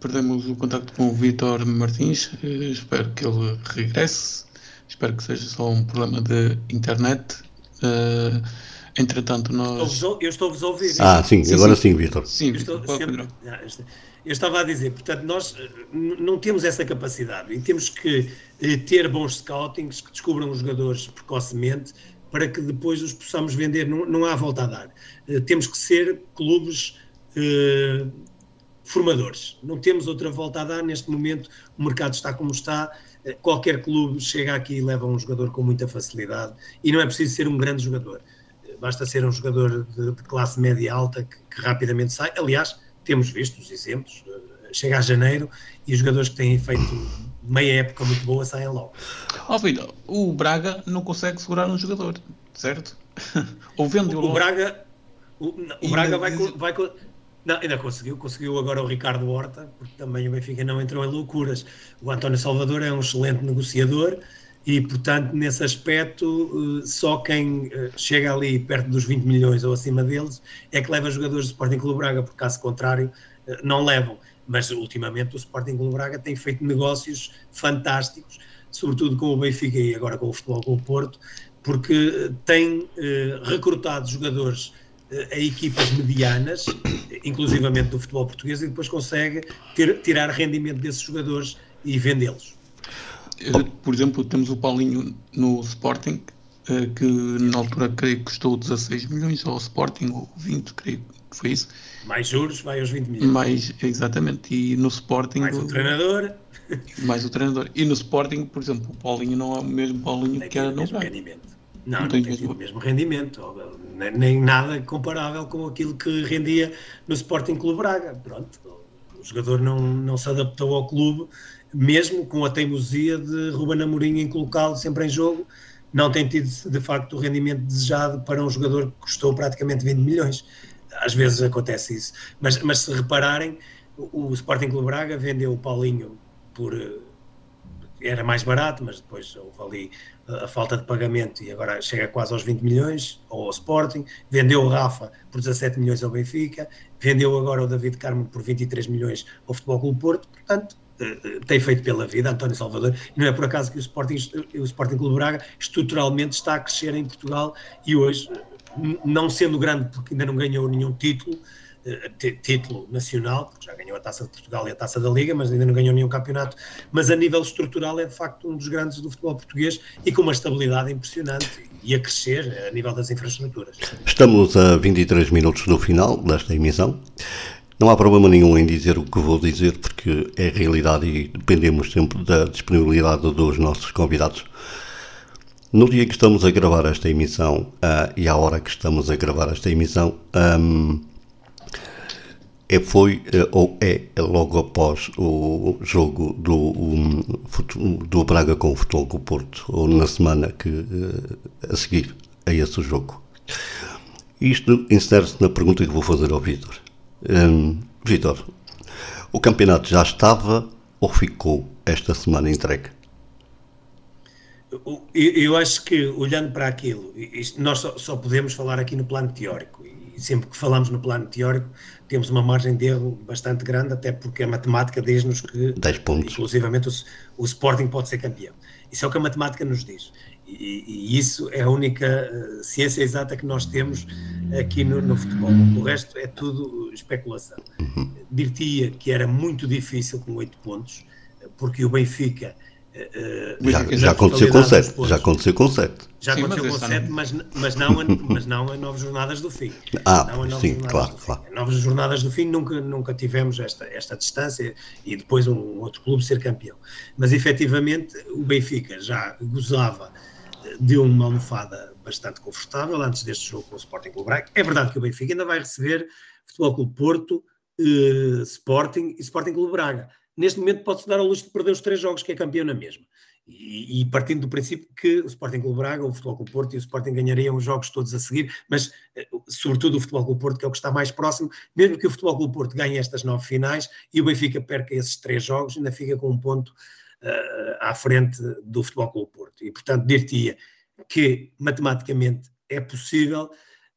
perdemos o contacto com o Vitor Martins, eh, espero que ele regresse, espero que seja só um problema de internet. Uh, Entretanto, nós. Eu estou-vos a ouvir. Ah, sim, sim agora sim, sim Vitor. Sim, Vitor. Eu estava a dizer, portanto, nós eh, não temos essa capacidade e temos que ter bons scoutings que descubram os jogadores precocemente para que depois os possamos vender. Não, não há volta a dar. Temos que ser clubes formadores. Não temos outra volta a dar. Neste momento, o mercado está como está. Qualquer clube chega aqui e leva um jogador com muita facilidade e não é preciso ser um grande jogador basta ser um jogador de, de classe média alta que, que, rapidamente sai. Aliás, temos visto os exemplos. Eh, chega a janeiro e os jogadores que têm feito meia época muito boa saem logo. Ó oh, o Braga não consegue segurar um jogador, certo? Ou vende o, o Braga, o, o Braga vai, vai, não, ainda conseguiu, conseguiu agora o Ricardo Horta, porque também o Benfica não entrou em loucuras. O António Salvador é um excelente negociador e, portanto, nesse aspecto, eh, só quem eh, chega ali perto dos 20 milhões ou acima deles é que leva jogadores do Sporting Clube Braga, porque caso contrário, eh, não levam. Mas, ultimamente, o Sporting Clube Braga tem feito negócios fantásticos, sobretudo com o Benfica e agora com o Futebol com o Porto, porque tem recrutado jogadores a equipas medianas, inclusivamente do futebol português, e depois consegue ter, tirar rendimento desses jogadores e vendê-los. Por exemplo, temos o Paulinho no Sporting, eh, que na altura creio que custou 16 milhões ao Sporting, ou 20, creio que foi isso. Mais juros, vai aos 20 milhões. Mais, exatamente, e no Sporting... Mais o treinador. Mais o treinador. E no Sporting, por exemplo, o Paulinho não é o mesmo Paulinho que era no mesmo rendimento. Não, não, tem, tem o mesmo rendimento, nem, nem, nada comparável com aquilo que rendia no Sporting Clube Braga. Pronto, o jogador não, não se adaptou ao clube mesmo com a teimosia de Ruben Amorim em colocá-lo sempre em jogo, não tem tido de facto o rendimento desejado para um jogador que custou praticamente 20 milhões. Às vezes acontece isso. Mas, mas se repararem, o, o Sporting Clube Braga vendeu o Paulinho por. Eh, era mais barato, mas depois houve ali a, falta de pagamento e agora chega quase aos 20 milhões, ou ao Sporting. Vendeu o Rafa por 17 milhões ao Benfica, vendeu agora o David Carmo por 23 milhões ao Futebol Clube Porto. Portanto, eh, tem feito pela vida, António Salvador, e não é por acaso que o Sporting, o Sporting Clube Braga estruturalmente está a crescer em Portugal e hoje, não sendo grande porque ainda não ganhou nenhum título, eh, título nacional, porque já ganhou a Taça de Portugal e a Taça da Liga, mas ainda não ganhou nenhum campeonato, mas a nível estrutural é de facto um dos grandes do futebol português e com uma estabilidade impressionante e a crescer a nível das infraestruturas. Estamos a 23 minutos do final desta emissão. Não há problema nenhum em dizer o que vou dizer, porque é realidade e dependemos sempre da disponibilidade dos nossos convidados. No dia que estamos a gravar esta emissão uh, e à hora que estamos a gravar esta emissão, um, foi uh, ou é logo após o jogo do, um, do Braga com o Futebol o Porto, ou na semana que, uh, a seguir a esse jogo. Isto insere-se na pergunta que vou fazer ao Vitor. Hum, Vitor, o campeonato já estava ou ficou esta semana entregue? Eu acho que, olhando para aquilo, nós só, podemos falar aqui no plano teórico, e sempre que falamos no plano teórico, temos uma margem de erro bastante grande, até porque a matemática diz-nos que, 10 pontos. inclusivamente, o, o Sporting pode ser campeão. Isso é o que a matemática nos diz. E, e, isso é a única uh, ciência exata que nós temos aqui no, no, futebol. O resto é tudo especulação. Uhum. Dir-te-ia que era muito difícil com oito pontos, porque o Benfica. Uh, já, já, aconteceu com sete. Já aconteceu com sete. Já sim, aconteceu com sete, mas, mas, não a, mas não a nove jornadas do fim. Ah, sim, claro, claro. Em nove jornadas do fim nunca, nunca tivemos esta, esta distância e depois um outro clube ser campeão. Mas efetivamente o Benfica já gozava deu uma almofada bastante confortável antes deste jogo com o Sporting Clube Braga. É verdade que o Benfica ainda vai receber Futebol Clube Porto, eh, Sporting e Sporting Clube Braga. Neste momento pode-se dar ao luxo de perder os três jogos que é campeão na mesma. E, e, partindo do princípio que o Sporting Clube Braga, o Futebol Clube Porto e o Sporting ganhariam os jogos todos a seguir, mas eh, sobretudo o Futebol Clube Porto, que é o que está mais próximo, mesmo que o Futebol Clube Porto ganhe estas nove finais e o Benfica perca esses três jogos, ainda fica com um ponto uh, à frente do Futebol Clube Porto. E, portanto, dir-te-ia que matematicamente é possível,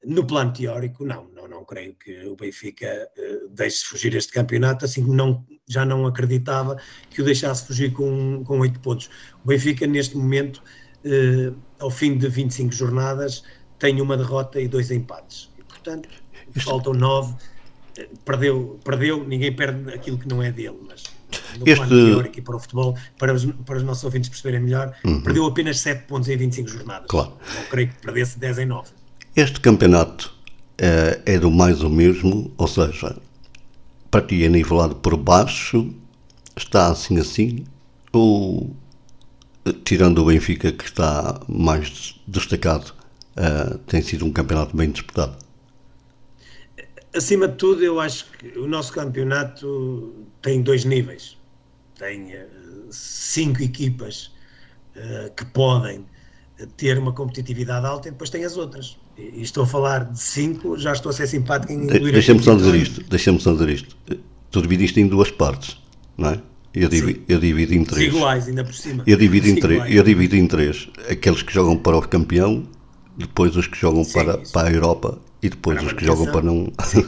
no plano teórico, não, não, não creio que o Benfica uh, deixe fugir este campeonato, assim como não, já não acreditava que o deixasse fugir com, com 8 pontos. O Benfica, neste momento, uh, ao fim de 25 jornadas, tem uma derrota e dois empates. E, portanto, faltam 9. Uh, perdeu, perdeu, ninguém perde aquilo que não é dele, mas no este... plano teórico e para o futebol, para os, para os nossos ouvintes perceberem melhor, uhum. perdeu apenas 7 pontos em 25 jornadas. Claro. Não creio que perdesse 10 em 9. Este campeonato é, é do mais o mesmo, ou seja, para ti é nivelado por baixo, está assim assim, ou tirando o Benfica que está mais destacado, uh, tem sido um campeonato bem disputado? Acima de tudo, eu acho que o nosso campeonato tem dois níveis. Tem cinco equipas uh, que podem ter uma competitividade alta e depois tem as outras e estou a falar de 5, já estou a ser simpático em incluir. Deixa-me só dizer isto, deixa-me só dizer isto. Tu dividiste em duas partes, não é? Eu divido, eu divido em três. Iguais, ainda por cima. Eu divido, em três, eu divido em três. Aqueles que jogam para o campeão, depois os que jogam Sim, para, para a Europa e depois para os que jogam para não. Sim,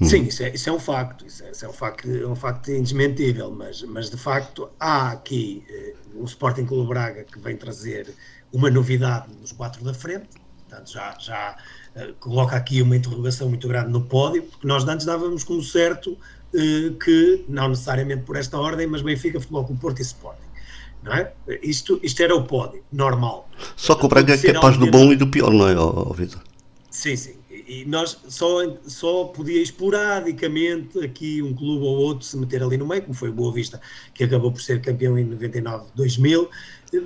hum. Sim isso, é, isso é um facto. Isso é, isso é, um facto, é um facto indesmentível. Mas, mas de facto há aqui eh, o Sporting Clube Braga que vem trazer uma novidade nos quatro da frente Portanto, já, já uh, coloca aqui uma interrogação muito grande no pódio, porque nós antes dávamos como certo uh, que, não necessariamente por esta ordem, mas Benfica, Futebol Clube Porto e Sporting. Não é? isto, isto era o pódio, normal. Só que o Braga é capaz do bom e do pior, não é, oh, Vitor? Sim, sim. E nós só, só podia esporadicamente aqui um clube ou outro se meter ali no meio, como foi o Boa Vista, que acabou por ser campeão em 99-2000,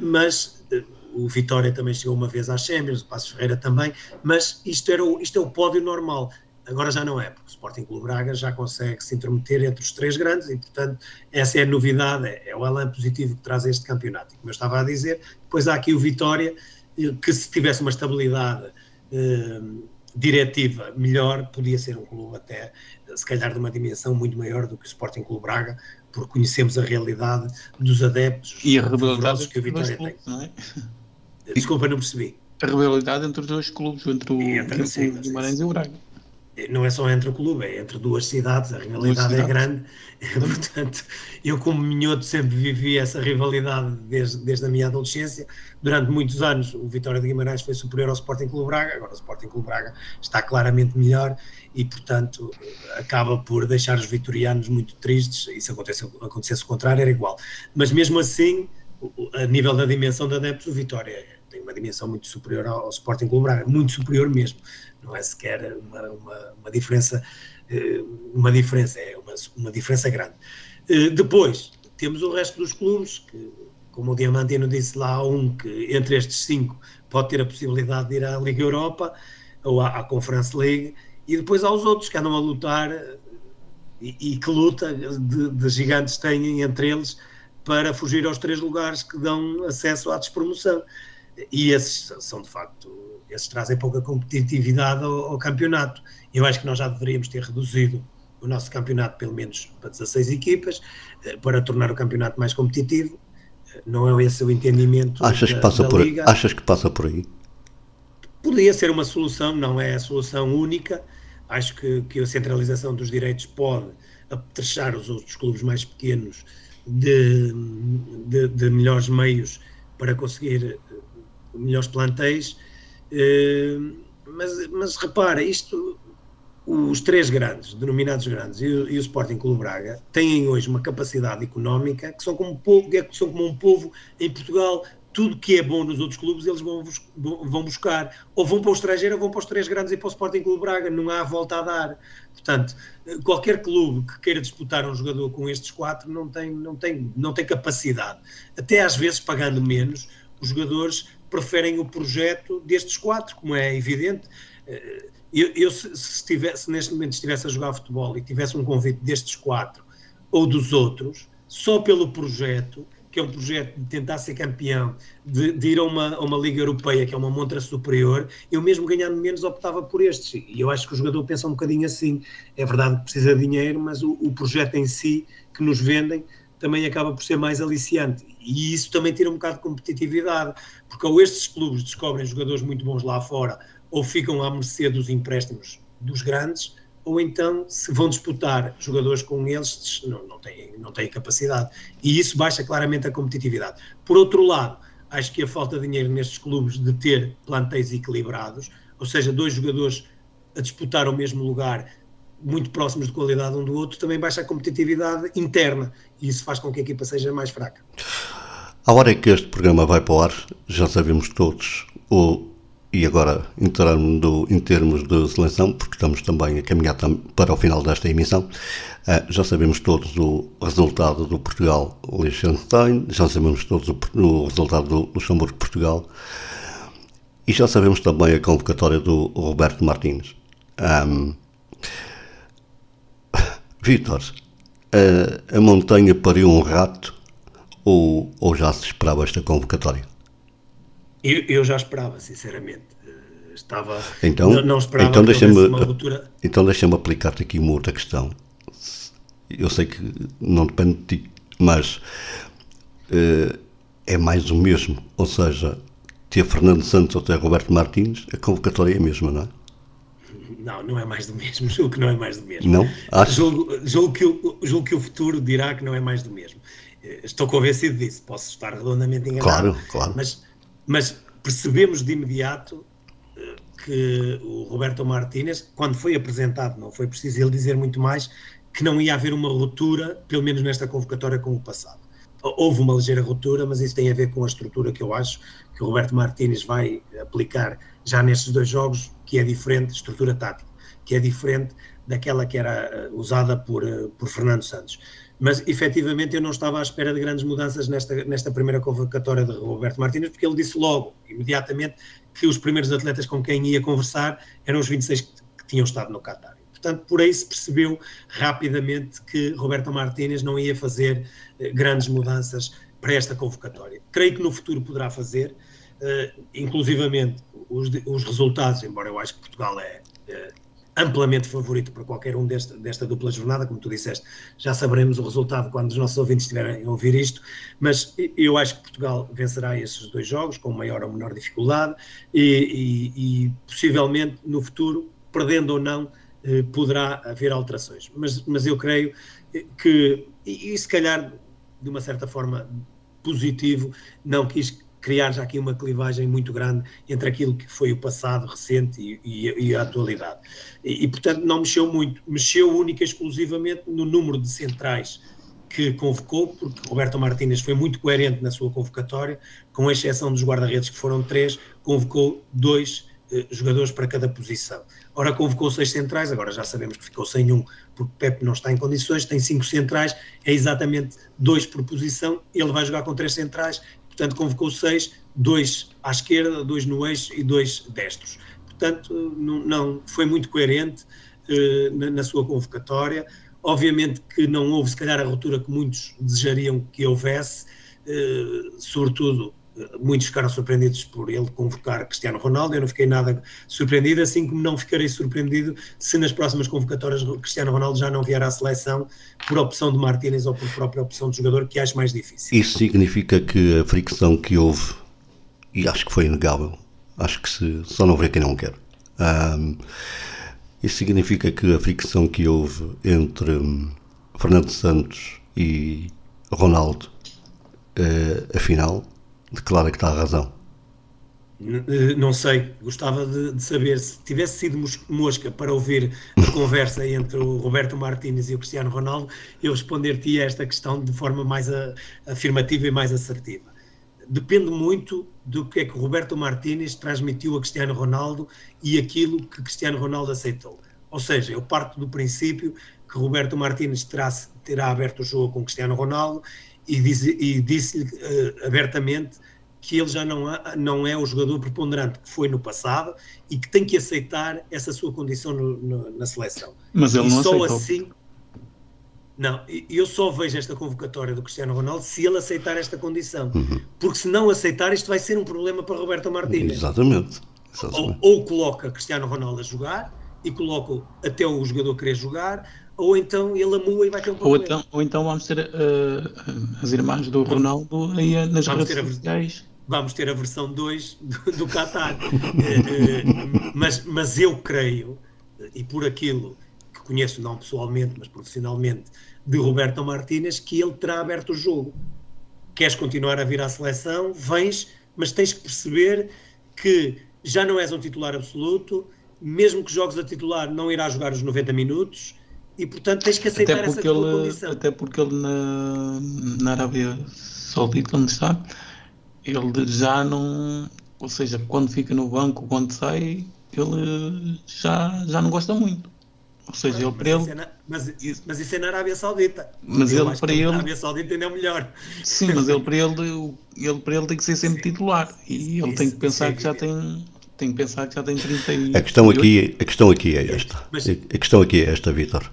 mas eh, o Vitória também chegou uma vez às Champions, o Passos Ferreira também, mas isto, era o, isto é o pódio normal. Agora já não é, porque o Sporting Clube Braga já consegue se intrometer entre os três grandes e, portanto, essa é a novidade, é, é o elan positivo que traz este campeonato. E como eu estava a dizer, depois há aqui o Vitória, eh, que se tivesse uma estabilidade eh, diretiva melhor, podia ser um clube até, se calhar, de uma dimensão muito maior do que o Sporting Clube Braga, porque conhecemos a realidade dos adeptos e a que o Vitória tem. Não é? Desculpa, não percebi. A rivalidade entre os dois clubes, entre o, entre, entre o Guimarães e o Braga. Não é só entre o clube, é entre duas cidades, a rivalidade é grande. Portanto, eu, como minhoto, sempre vivi essa rivalidade desde, desde a minha adolescência. Durante muitos anos, o Vitória de Guimarães foi superior ao Sporting Clube Braga, agora o Sporting Clube Braga está claramente melhor e, portanto, acaba por deixar os vitorianos muito tristes. E se acontecesse, acontecesse o contrário, era igual. Mas mesmo assim, a nível da dimensão de adeptos, o Vitória tem uma dimensão muito superior ao, ao Sporting Clube Braga, muito superior mesmo, não é sequer uma, uma, uma diferença, eh, uma diferença, é uma, uma diferença grande. Eh, depois, temos o resto dos clubes, que, como o Diamantino disse lá, um que entre estes cinco pode ter a possibilidade de ir à Liga Europa ou à, à Conference League, e depois há os outros que andam a lutar e, e que luta de, de gigantes têm entre eles para fugir aos três lugares que dão acesso à despromoção e esses são de facto, esses trazem pouca competitividade ao, ao, campeonato. Eu acho que nós já deveríamos ter reduzido o nosso campeonato pelo menos para 16 equipas, eh, para tornar o campeonato mais competitivo. Eh, não é esse o entendimento achas da, que passa por, Liga. Achas que passa por aí? Poderia ser uma solução, não é a solução única. Acho que, que a centralização dos direitos pode apetrechar os outros clubes mais pequenos de, de, de melhores meios para conseguir melhores plantéis, eh, mas, mas repara, isto, os três grandes, denominados grandes, e o, e o Sporting Clube Braga, têm hoje uma capacidade económica que são como, que são como um povo em Portugal, tudo que é bom nos outros clubes eles vão, vão buscar, ou vão para o estrangeiro ou vão para os três grandes e para o Sporting Clube Braga, não há volta a dar. Portanto, qualquer clube que queira disputar um jogador com estes quatro não tem, não tem, não tem capacidade. Até às vezes, pagando menos, os jogadores preferem o projeto destes quatro, como é evidente. Eh, eu, eu se, se, tivesse, neste momento estivesse a jogar futebol e tivesse um convite destes quatro ou dos outros, só pelo projeto, que é um projeto de tentar ser campeão, de, de ir a uma, a uma Liga Europeia, que é uma montra superior, eu mesmo ganhando menos optava por estes. E eu acho que o jogador pensa um bocadinho assim. É verdade que precisa de dinheiro, mas o, o projeto em si que nos vendem também acaba por ser mais aliciante. E isso também tira um bocado de competitividade, porque ou estes clubes descobrem jogadores muito bons lá fora, ou ficam à mercê dos empréstimos dos grandes, ou então se vão disputar jogadores com eles, não, não, têm, não têm capacidade. E isso baixa claramente a competitividade. Por outro lado, acho que a falta de dinheiro nestes clubes de ter plantéis equilibrados, ou seja, dois jogadores a disputar o mesmo lugar, muito próximos de qualidade um do outro, também baixa a competitividade interna e isso faz com que a equipa seja mais fraca. À hora que este programa vai para o ar, já sabemos todos o e agora entrando em termos de seleção, porque estamos também a caminhar para o final desta emissão, eh, já sabemos todos o resultado do Portugal-Liechtenstein, já sabemos todos o resultado do Luxemburgo-Portugal e já sabemos também a convocatória do Roberto Martins. Um, Vítor, a, a montanha pariu um rato ou, ou já se esperava esta convocatória? Eu, eu já esperava, sinceramente. Eh, estava, então, não, não esperava então deixa uma ruptura. Então deixa-me aplicar-te aqui uma outra questão. Eu sei que não depende de ti, mas uh, é mais o mesmo. Ou seja, ter Fernando Santos ou ter Roberto Martins, a convocatória é a mesma, não é? Não, não é mais do mesmo. Julgo que não é mais do mesmo. Não? Acho... Julgo, julgo, que o, julgo que o futuro dirá que não é mais do mesmo. Eh, estou convencido disso. Posso estar redondamente enganado. Claro, claro. Mas mas percebemos de imediato eh, que o Roberto Martínez, quando foi apresentado, não foi preciso ele dizer muito mais, que não ia haver uma ruptura, pelo menos nesta convocatória, com o passado. Houve uma ligeira ruptura, mas isso tem a ver com a estrutura que eu acho que o Roberto Martínez vai aplicar já nestes dois jogos, que é diferente, estrutura tática, que é diferente daquela que era eh, usada por, eh, por Fernando Santos mas efetivamente eu não estava à espera de grandes mudanças nesta, nesta primeira convocatória de Roberto Martínez, porque ele disse logo, imediatamente, que os primeiros atletas com quem ia conversar eram os 26 que, que tinham estado no Qatar. Portanto, por aí se percebeu rapidamente que Roberto Martínez não ia fazer eh, grandes mudanças para esta convocatória. Creio que no futuro poderá fazer, eh, inclusivamente os, os resultados, embora eu acho que Portugal é, é amplamente favorito para qualquer um deste, desta dupla jornada, como tu disseste, já saberemos o resultado quando os nossos ouvintes estiverem a ouvir isto, mas eu acho que Portugal vencerá esses dois jogos com maior ou menor dificuldade e, e, e possivelmente no futuro, perdendo ou não, eh, poderá haver alterações. Mas, mas eu creio que, e, e se calhar de uma certa forma positivo, não quis criar já aqui uma clivagem muito grande entre aquilo que foi o passado recente e, e, e a atualidade. E, e, portanto, não mexeu muito. Mexeu única e exclusivamente no número de centrais que convocou, porque Roberto Martínez foi muito coerente na sua convocatória, com exceção dos guarda-redes, que foram três, convocou dois eh, jogadores para cada posição. Ora, convocou seis centrais, agora já sabemos que ficou sem um, porque Pepe não está em condições, tem cinco centrais, é exatamente dois por posição, ele vai jogar com três centrais, Portanto, convocou seis, dois à esquerda, dois no eixo e dois destros. Portanto, não, não foi muito coerente uh, na, na, sua convocatória. Obviamente que não houve, se calhar, a ruptura que muitos desejariam que houvesse, uh, sobretudo muitos ficaram surpreendidos por ele convocar Cristiano Ronaldo. Eu não fiquei nada surpreendido, assim como não ficarei surpreendido se nas próximas convocatórias Cristiano Ronaldo já não vier à seleção por opção de Martínez ou por própria opção de jogador, que acho mais difícil. Isso significa que a fricção que houve, e acho que foi inegável, acho que se, só não vê quem não quer. Um, isso significa que a fricção que houve entre um, Fernando Santos e Ronaldo, uh, afinal, declara que está a razão. Eh, não sei, gostava de, de, saber se tivesse sido mosca para ouvir a conversa entre o Roberto Martínez e o Cristiano Ronaldo, eu responder-te a esta questão de forma mais a, afirmativa e mais assertiva. Depende muito do que é que o Roberto Martínez transmitiu a Cristiano Ronaldo e aquilo que Cristiano Ronaldo aceitou. Ou seja, eu parto do princípio que Roberto Martínez terá, terá aberto o jogo com Cristiano Ronaldo e, e disse-lhe uh, abertamente que ele já não, há, não é o jogador preponderante que foi no passado e que tem que aceitar essa sua condição no, no, na seleção. Mas ele e não só aceitou. assim. Não, eu só vejo esta convocatória do Cristiano Ronaldo se ele aceitar esta condição. Uhum. Porque se não aceitar, isto vai ser um problema para Roberto Martínez. Exatamente. Exatamente. Ou, ou, coloca Cristiano Ronaldo a jogar e coloca até o jogador querer jogar, ou então ele amua e vai ter um problema. Ou então, ou então vamos ter uh, as irmãs do Ronaldo aí eh, nas vamos redes sociais. Vamos ter a versão 2 do, do Qatar. uh, mas, mas eu creio, e por aquilo conheço não pessoalmente, mas profissionalmente, de Roberto Martínez, que ele terá aberto o jogo. Queres continuar a vir à seleção? Vens, mas tens que perceber que já não és um titular absoluto, mesmo que jogues a titular, não irá jogar os 90 minutos e, portanto, tens que aceitar até porque essa ele, condição. Até porque ele na, na Arábia Saudita, onde está, ele já não. Ou seja, quando fica no banco, quando sai, ele já, já não gosta muito. Ou seja, ele para ele. É na, mas, mas, isso é na Arábia Saudita. Mas eu ele para ele. Na Arábia Saudita ainda é melhor. Sim, mas ele para ele, ele, para ele tem que ser sempre Sim. titular. E ele isso, tem que pensar que já tem. Tem que pensar que já tem 30 e... a questão aqui A questão aqui é esta. Mas, a questão aqui é esta, Vitor.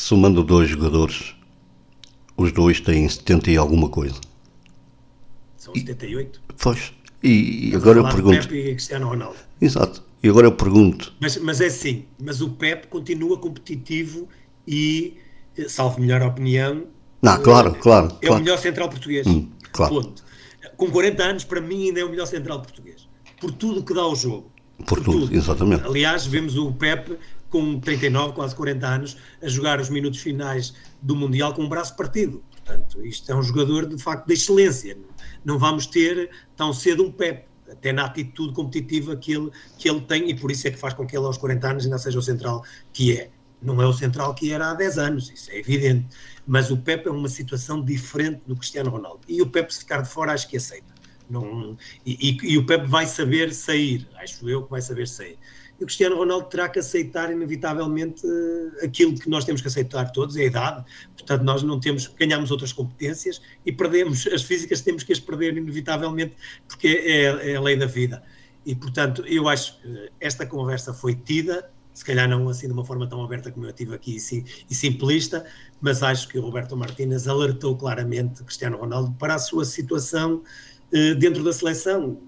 Somando dois jogadores, os dois têm 70 e alguma coisa. São 78? Pois. E, e agora eu pergunto. Pepe e Cristiano Ronaldo. Exato. E agora eu pergunto. Mas, mas é assim, mas o Pep continua competitivo e, salvo melhor opinião. Não, claro, claro. É claro. o melhor central português. Hum, claro. Ponto. Com 40 anos, para mim, ainda é o melhor central português. Por tudo que dá ao jogo. Por, por tudo, tudo, exatamente. Aliás, vemos o Pep com 39, quase 40 anos, a jogar os minutos finais do Mundial com um braço partido. Portanto, isto é um jogador de facto de excelência. Não vamos ter tão cedo um Pep até na atitude competitiva que ele, que ele tem, e por isso é que faz com que ele aos 40 anos ainda seja o central que é. Não é o central que era há 10 anos, isso é evidente. Mas o Pepe é uma situação diferente do Cristiano Ronaldo. E o Pepe, se ficar de fora, acho que aceita. Não, e, e, e o Pepe vai saber sair, acho eu que vai saber sair o Cristiano Ronaldo terá que aceitar inevitavelmente eh, aquilo que nós temos que aceitar todos, é a idade, portanto nós não temos, ganhamos outras competências e perdemos as físicas, temos que as perder inevitavelmente porque é, é a lei da vida. E portanto eu acho que esta conversa foi tida, se calhar não assim de uma forma tão aberta como eu tive aqui e simplista, mas acho que o Roberto Martínez alertou claramente Cristiano Ronaldo para a sua situação eh, dentro da seleção.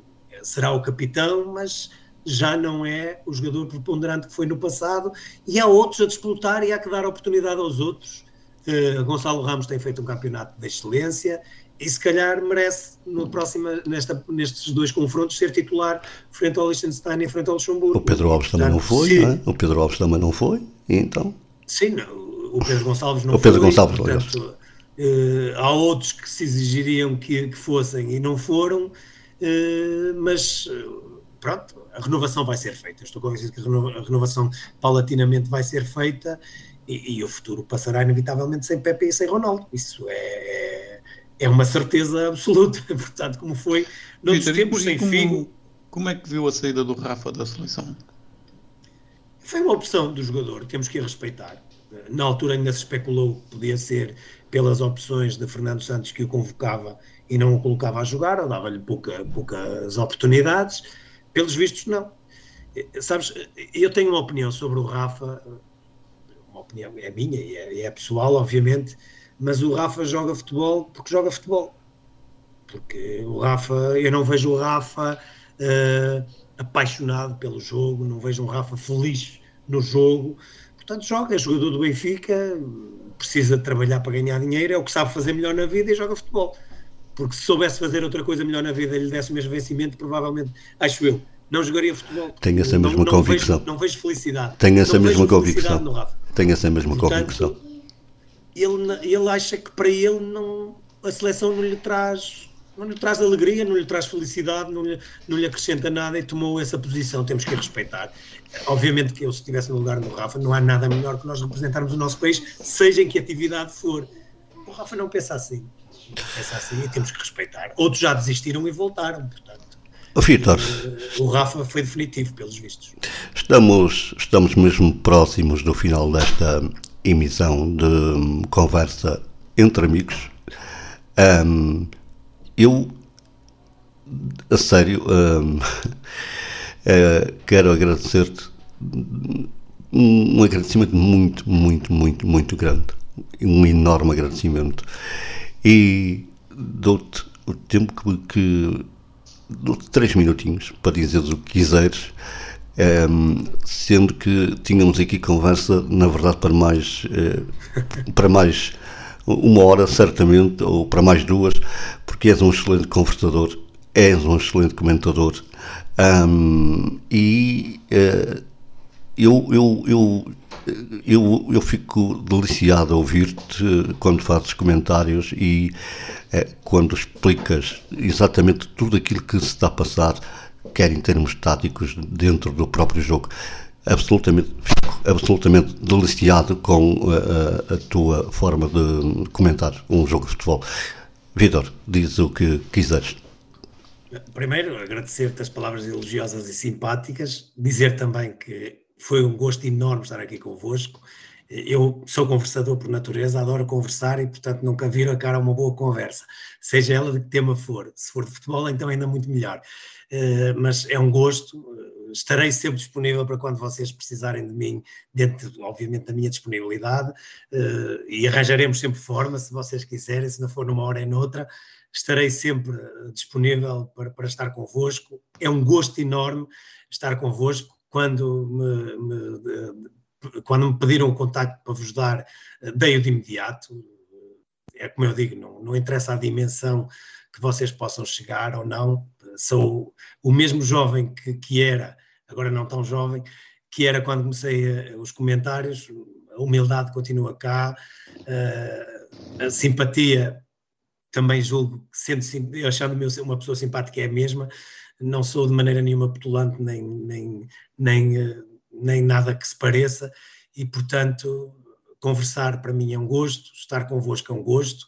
Será o capitão, mas já não é o jogador preponderante que foi no passado e há outros a disputar e há que dar oportunidade aos outros. Uh, Gonçalo Ramos tem feito um campeonato de excelência e se calhar merece no próximo, nesta, nestes dois confrontos ser titular frente ao Liechtenstein e frente ao Luxemburgo. O Pedro Alves também não foi, não é? O Pedro Alves também não foi, e então? Sim, não, o Pedro Gonçalves não o Pedro foi. Gonçalves, portanto, uh, há outros que se exigiriam que, que fossem e não foram, uh, mas pronto, a renovação vai ser feita. Estou convencido que a renovação paulatinamente vai ser feita e, e o futuro passará inevitavelmente sem Pepe e sem Ronaldo. Isso é, é uma certeza absoluta. Portanto, como foi noutros Peter, tempos sem como, Figo. Como é que viu a saída do Rafa da seleção? Foi uma opção do jogador, temos que a respeitar. Na altura ainda se especulou que podia ser pelas opções de Fernando Santos que o convocava e não o colocava a jogar, ou dava-lhe pouca, poucas oportunidades pelos vistos, não. Sabes, eu tenho uma opinião sobre o Rafa, uma opinião é minha e é, é, pessoal, obviamente, mas o Rafa joga futebol porque joga futebol. Porque o Rafa, eu não vejo o Rafa uh, apaixonado pelo jogo, não vejo um Rafa feliz no jogo. Portanto, joga, é jogador do Benfica, precisa trabalhar para ganhar dinheiro, é o que sabe fazer melhor na vida e joga futebol porque se soubesse fazer outra coisa melhor na vida e lhe desse o mesmo vencimento, provavelmente, acho eu, não jogaria futebol. Tenho essa mesma não, não convicção. Vejo, não vejo felicidade. Tenho essa não mesma convicção. Tenho essa mesma Portanto, convicção. Ele, ele acha que para ele não, a seleção não lhe traz não lhe traz alegria, não lhe traz felicidade, não lhe, não lhe acrescenta nada e tomou essa posição, temos que respeitar. Obviamente que eu, se estivesse no lugar do Rafa, não há nada melhor que nós representarmos o nosso país, seja em que atividade for. O Rafa não pensa assim pensa assim e temos que respeitar. Outros já desistiram e voltaram, portanto. O Vitor. O Rafa foi definitivo, pelos vistos. Estamos, estamos mesmo próximos do final desta emissão de conversa entre amigos. Um, eu, a sério, um, é, quero agradecer-te um agradecimento muito, muito, muito, muito grande um enorme agradecimento. E dou-te o tempo que, que dou-te três minutinhos para dizeres o que quiseres, um, ehm, sendo que tínhamos aqui conversa, na verdade, para mais, uh, para mais uma hora, certamente, ou para mais duas, porque és um excelente conversador, és um excelente comentador. Um, ehm, e uh, eu, eu, eu eu, eu fico deliciado a ouvir-te quando fazes comentários e é, quando explicas exatamente tudo aquilo que se está a passar, quer em termos táticos, dentro do próprio jogo. Absolutamente, fico absolutamente deliciado com a, a, a tua forma de comentar um jogo de futebol. Vitor, diz o que quiseres. Primeiro, agradecer-te as palavras elogiosas e simpáticas, dizer também que foi um gosto enorme estar aqui convosco. Eu sou conversador por natureza, adoro conversar e, portanto, nunca viro a cara a uma boa conversa, seja ela de que tema for. Se for de futebol, então ainda muito melhor. Uh, mas é um gosto, estarei sempre disponível para quando vocês precisarem de mim, dentro, obviamente, da minha disponibilidade, uh, e arranjaremos sempre forma, se vocês quiserem, se não for numa hora é noutra, estarei sempre disponível para, para estar convosco. É um gosto enorme estar convosco quando me, me, quando me pediram o contacto para vos dar, dei-o de imediato. É como eu digo, não, não interessa a dimensão que vocês possam chegar ou não. Sou o mesmo jovem que, que era, agora não tão jovem, que era quando comecei a, os comentários. A humildade continua cá, a, a simpatia também julgo, sendo, achando-me uma pessoa simpática é a mesma, não sou de maneira nenhuma petulante, nem, nem, nem, eh, nem nada que se pareça, e portanto, conversar para mim é um gosto, estar convosco é um gosto,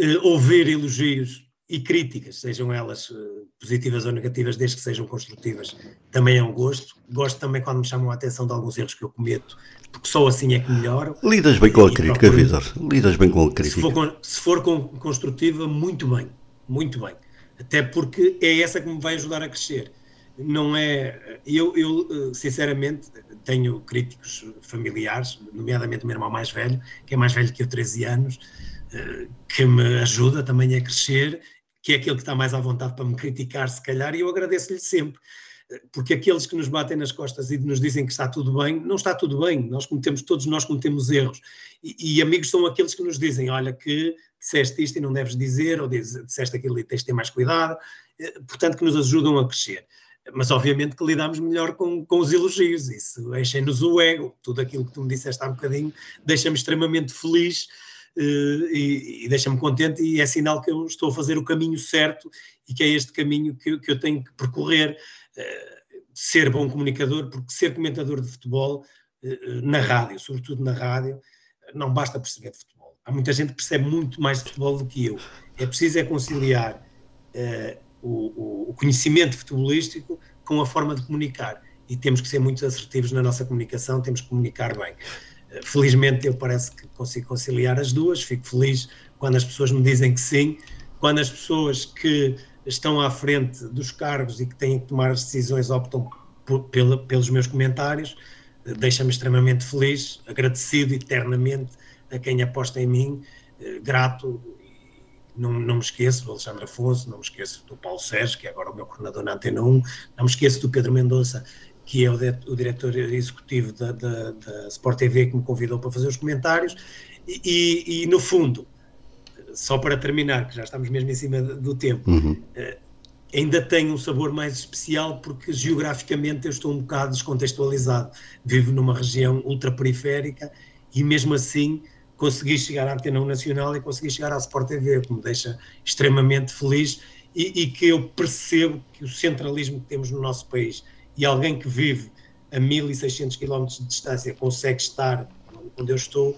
uh, ouvir elogios e críticas, sejam elas uh, positivas ou negativas, desde que sejam construtivas, também é um gosto. Gosto também quando me chamam a atenção de alguns erros que eu cometo, porque só assim é que melhoro. Lidas bem com a crítica, Vitor. Lidas bem com a crítica. Se for, se for construtiva, muito bem, muito bem até porque é essa que me vai ajudar a crescer. Não é. Eu, eu, eh, sinceramente, tenho críticos familiares, nomeadamente o meu irmão mais velho, que é mais velho que eu, 13 anos, eh, que me ajuda também a crescer, que é aquele que está mais à vontade para me criticar, se calhar, e eu agradeço-lhe sempre porque aqueles que nos batem nas costas e nos dizem que está tudo bem, não está tudo bem, nós cometemos, todos nós cometemos erros, e, e amigos são aqueles que nos dizem, olha que disseste isto e não deves dizer, ou disseste aquilo e tens de ter mais cuidado, eh, portanto que nos ajudam a crescer. Mas obviamente que lidamos melhor com, com os elogios, isso enche-nos o ego, tudo aquilo que tu me disseste há bocadinho deixa-me extremamente feliz, Uh, e, e deixa-me contente e é sinal que eu estou a fazer o caminho certo e que é este caminho que, que eu tenho que percorrer. Eh, ser bom comunicador, porque ser comentador de futebol eh, eh, na rádio, sobretudo na rádio, não basta perceber futebol. Há muita gente que percebe muito mais de futebol do que eu. É preciso é conciliar uh, o, o, conhecimento futebolístico com a forma de comunicar. E temos que ser muito assertivos na nossa comunicação, temos que comunicar bem. Uh, felizmente eu parece que consigo conciliar as duas, fico feliz quando as pessoas me dizem que sim, quando as pessoas que estão à frente dos cargos e que têm que tomar as decisões optam pelos meus comentários, deixa-me extremamente feliz, agradecido eternamente a quem aposta em mim, eh, grato. Não, não me esqueço do Alexandre Afonso, não me esqueço do Paulo Sérgio, que é agora o meu coordenador na Antena 1, não me esqueço do Pedro Mendonça, que é o, de, o diretor executivo da, da, da, Sport TV, que me convidou para fazer os comentários, e, e, e no fundo, só para terminar, que já estamos mesmo em cima do tempo, uhum. uh, ainda tem um sabor mais especial porque geograficamente eu estou um bocado descontextualizado. Vivo numa região ultraperiférica e mesmo assim consegui chegar à Antena Nacional e consegui chegar à Sport TV, o que me deixa extremamente feliz e, e, que eu percebo que o centralismo que temos no nosso país e alguém que vive a 1600 km de distância consegue estar onde eu estou,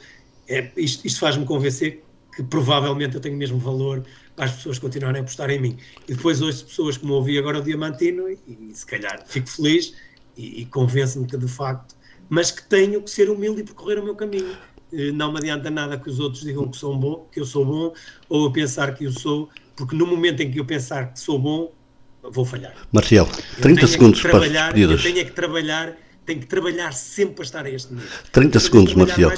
é, isto, isto faz-me convencer que provavelmente eu tenho o mesmo valor para as pessoas continuarem a apostar em mim. E depois ouço pessoas como ouvi agora o Diamantino e, e se calhar fico feliz e, e convenço-me que de facto, mas que tenho que ser humilde e percorrer o meu caminho. Eh, não me adianta nada que os outros digam que sou bom, que eu sou bom, ou eu pensar que eu sou, porque no momento em que eu pensar que sou bom, vou falhar. Marcial, 30 segundos para as Eu tenho que trabalhar, tenho que trabalhar sempre para estar a este nível. 30 segundos, Marcial.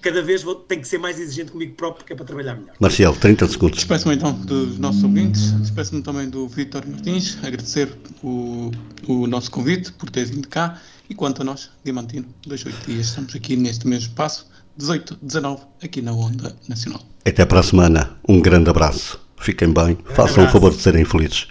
cada vez vou, tenho que ser mais exigente comigo próprio, porque é para trabalhar melhor. Marcial, 30 segundos. Despeço-me então dos nossos ouvintes, despeço-me também do Vítor Martins, agradecer o, o nosso convite por ter vindo cá e quanto a nós, Diamantino, dois oito dias, estamos aqui neste mesmo espaço, 18, 19, aqui na Onda Nacional. Até para a semana. Um grande abraço. Fiquem bem. Façam o favor de serem felizes.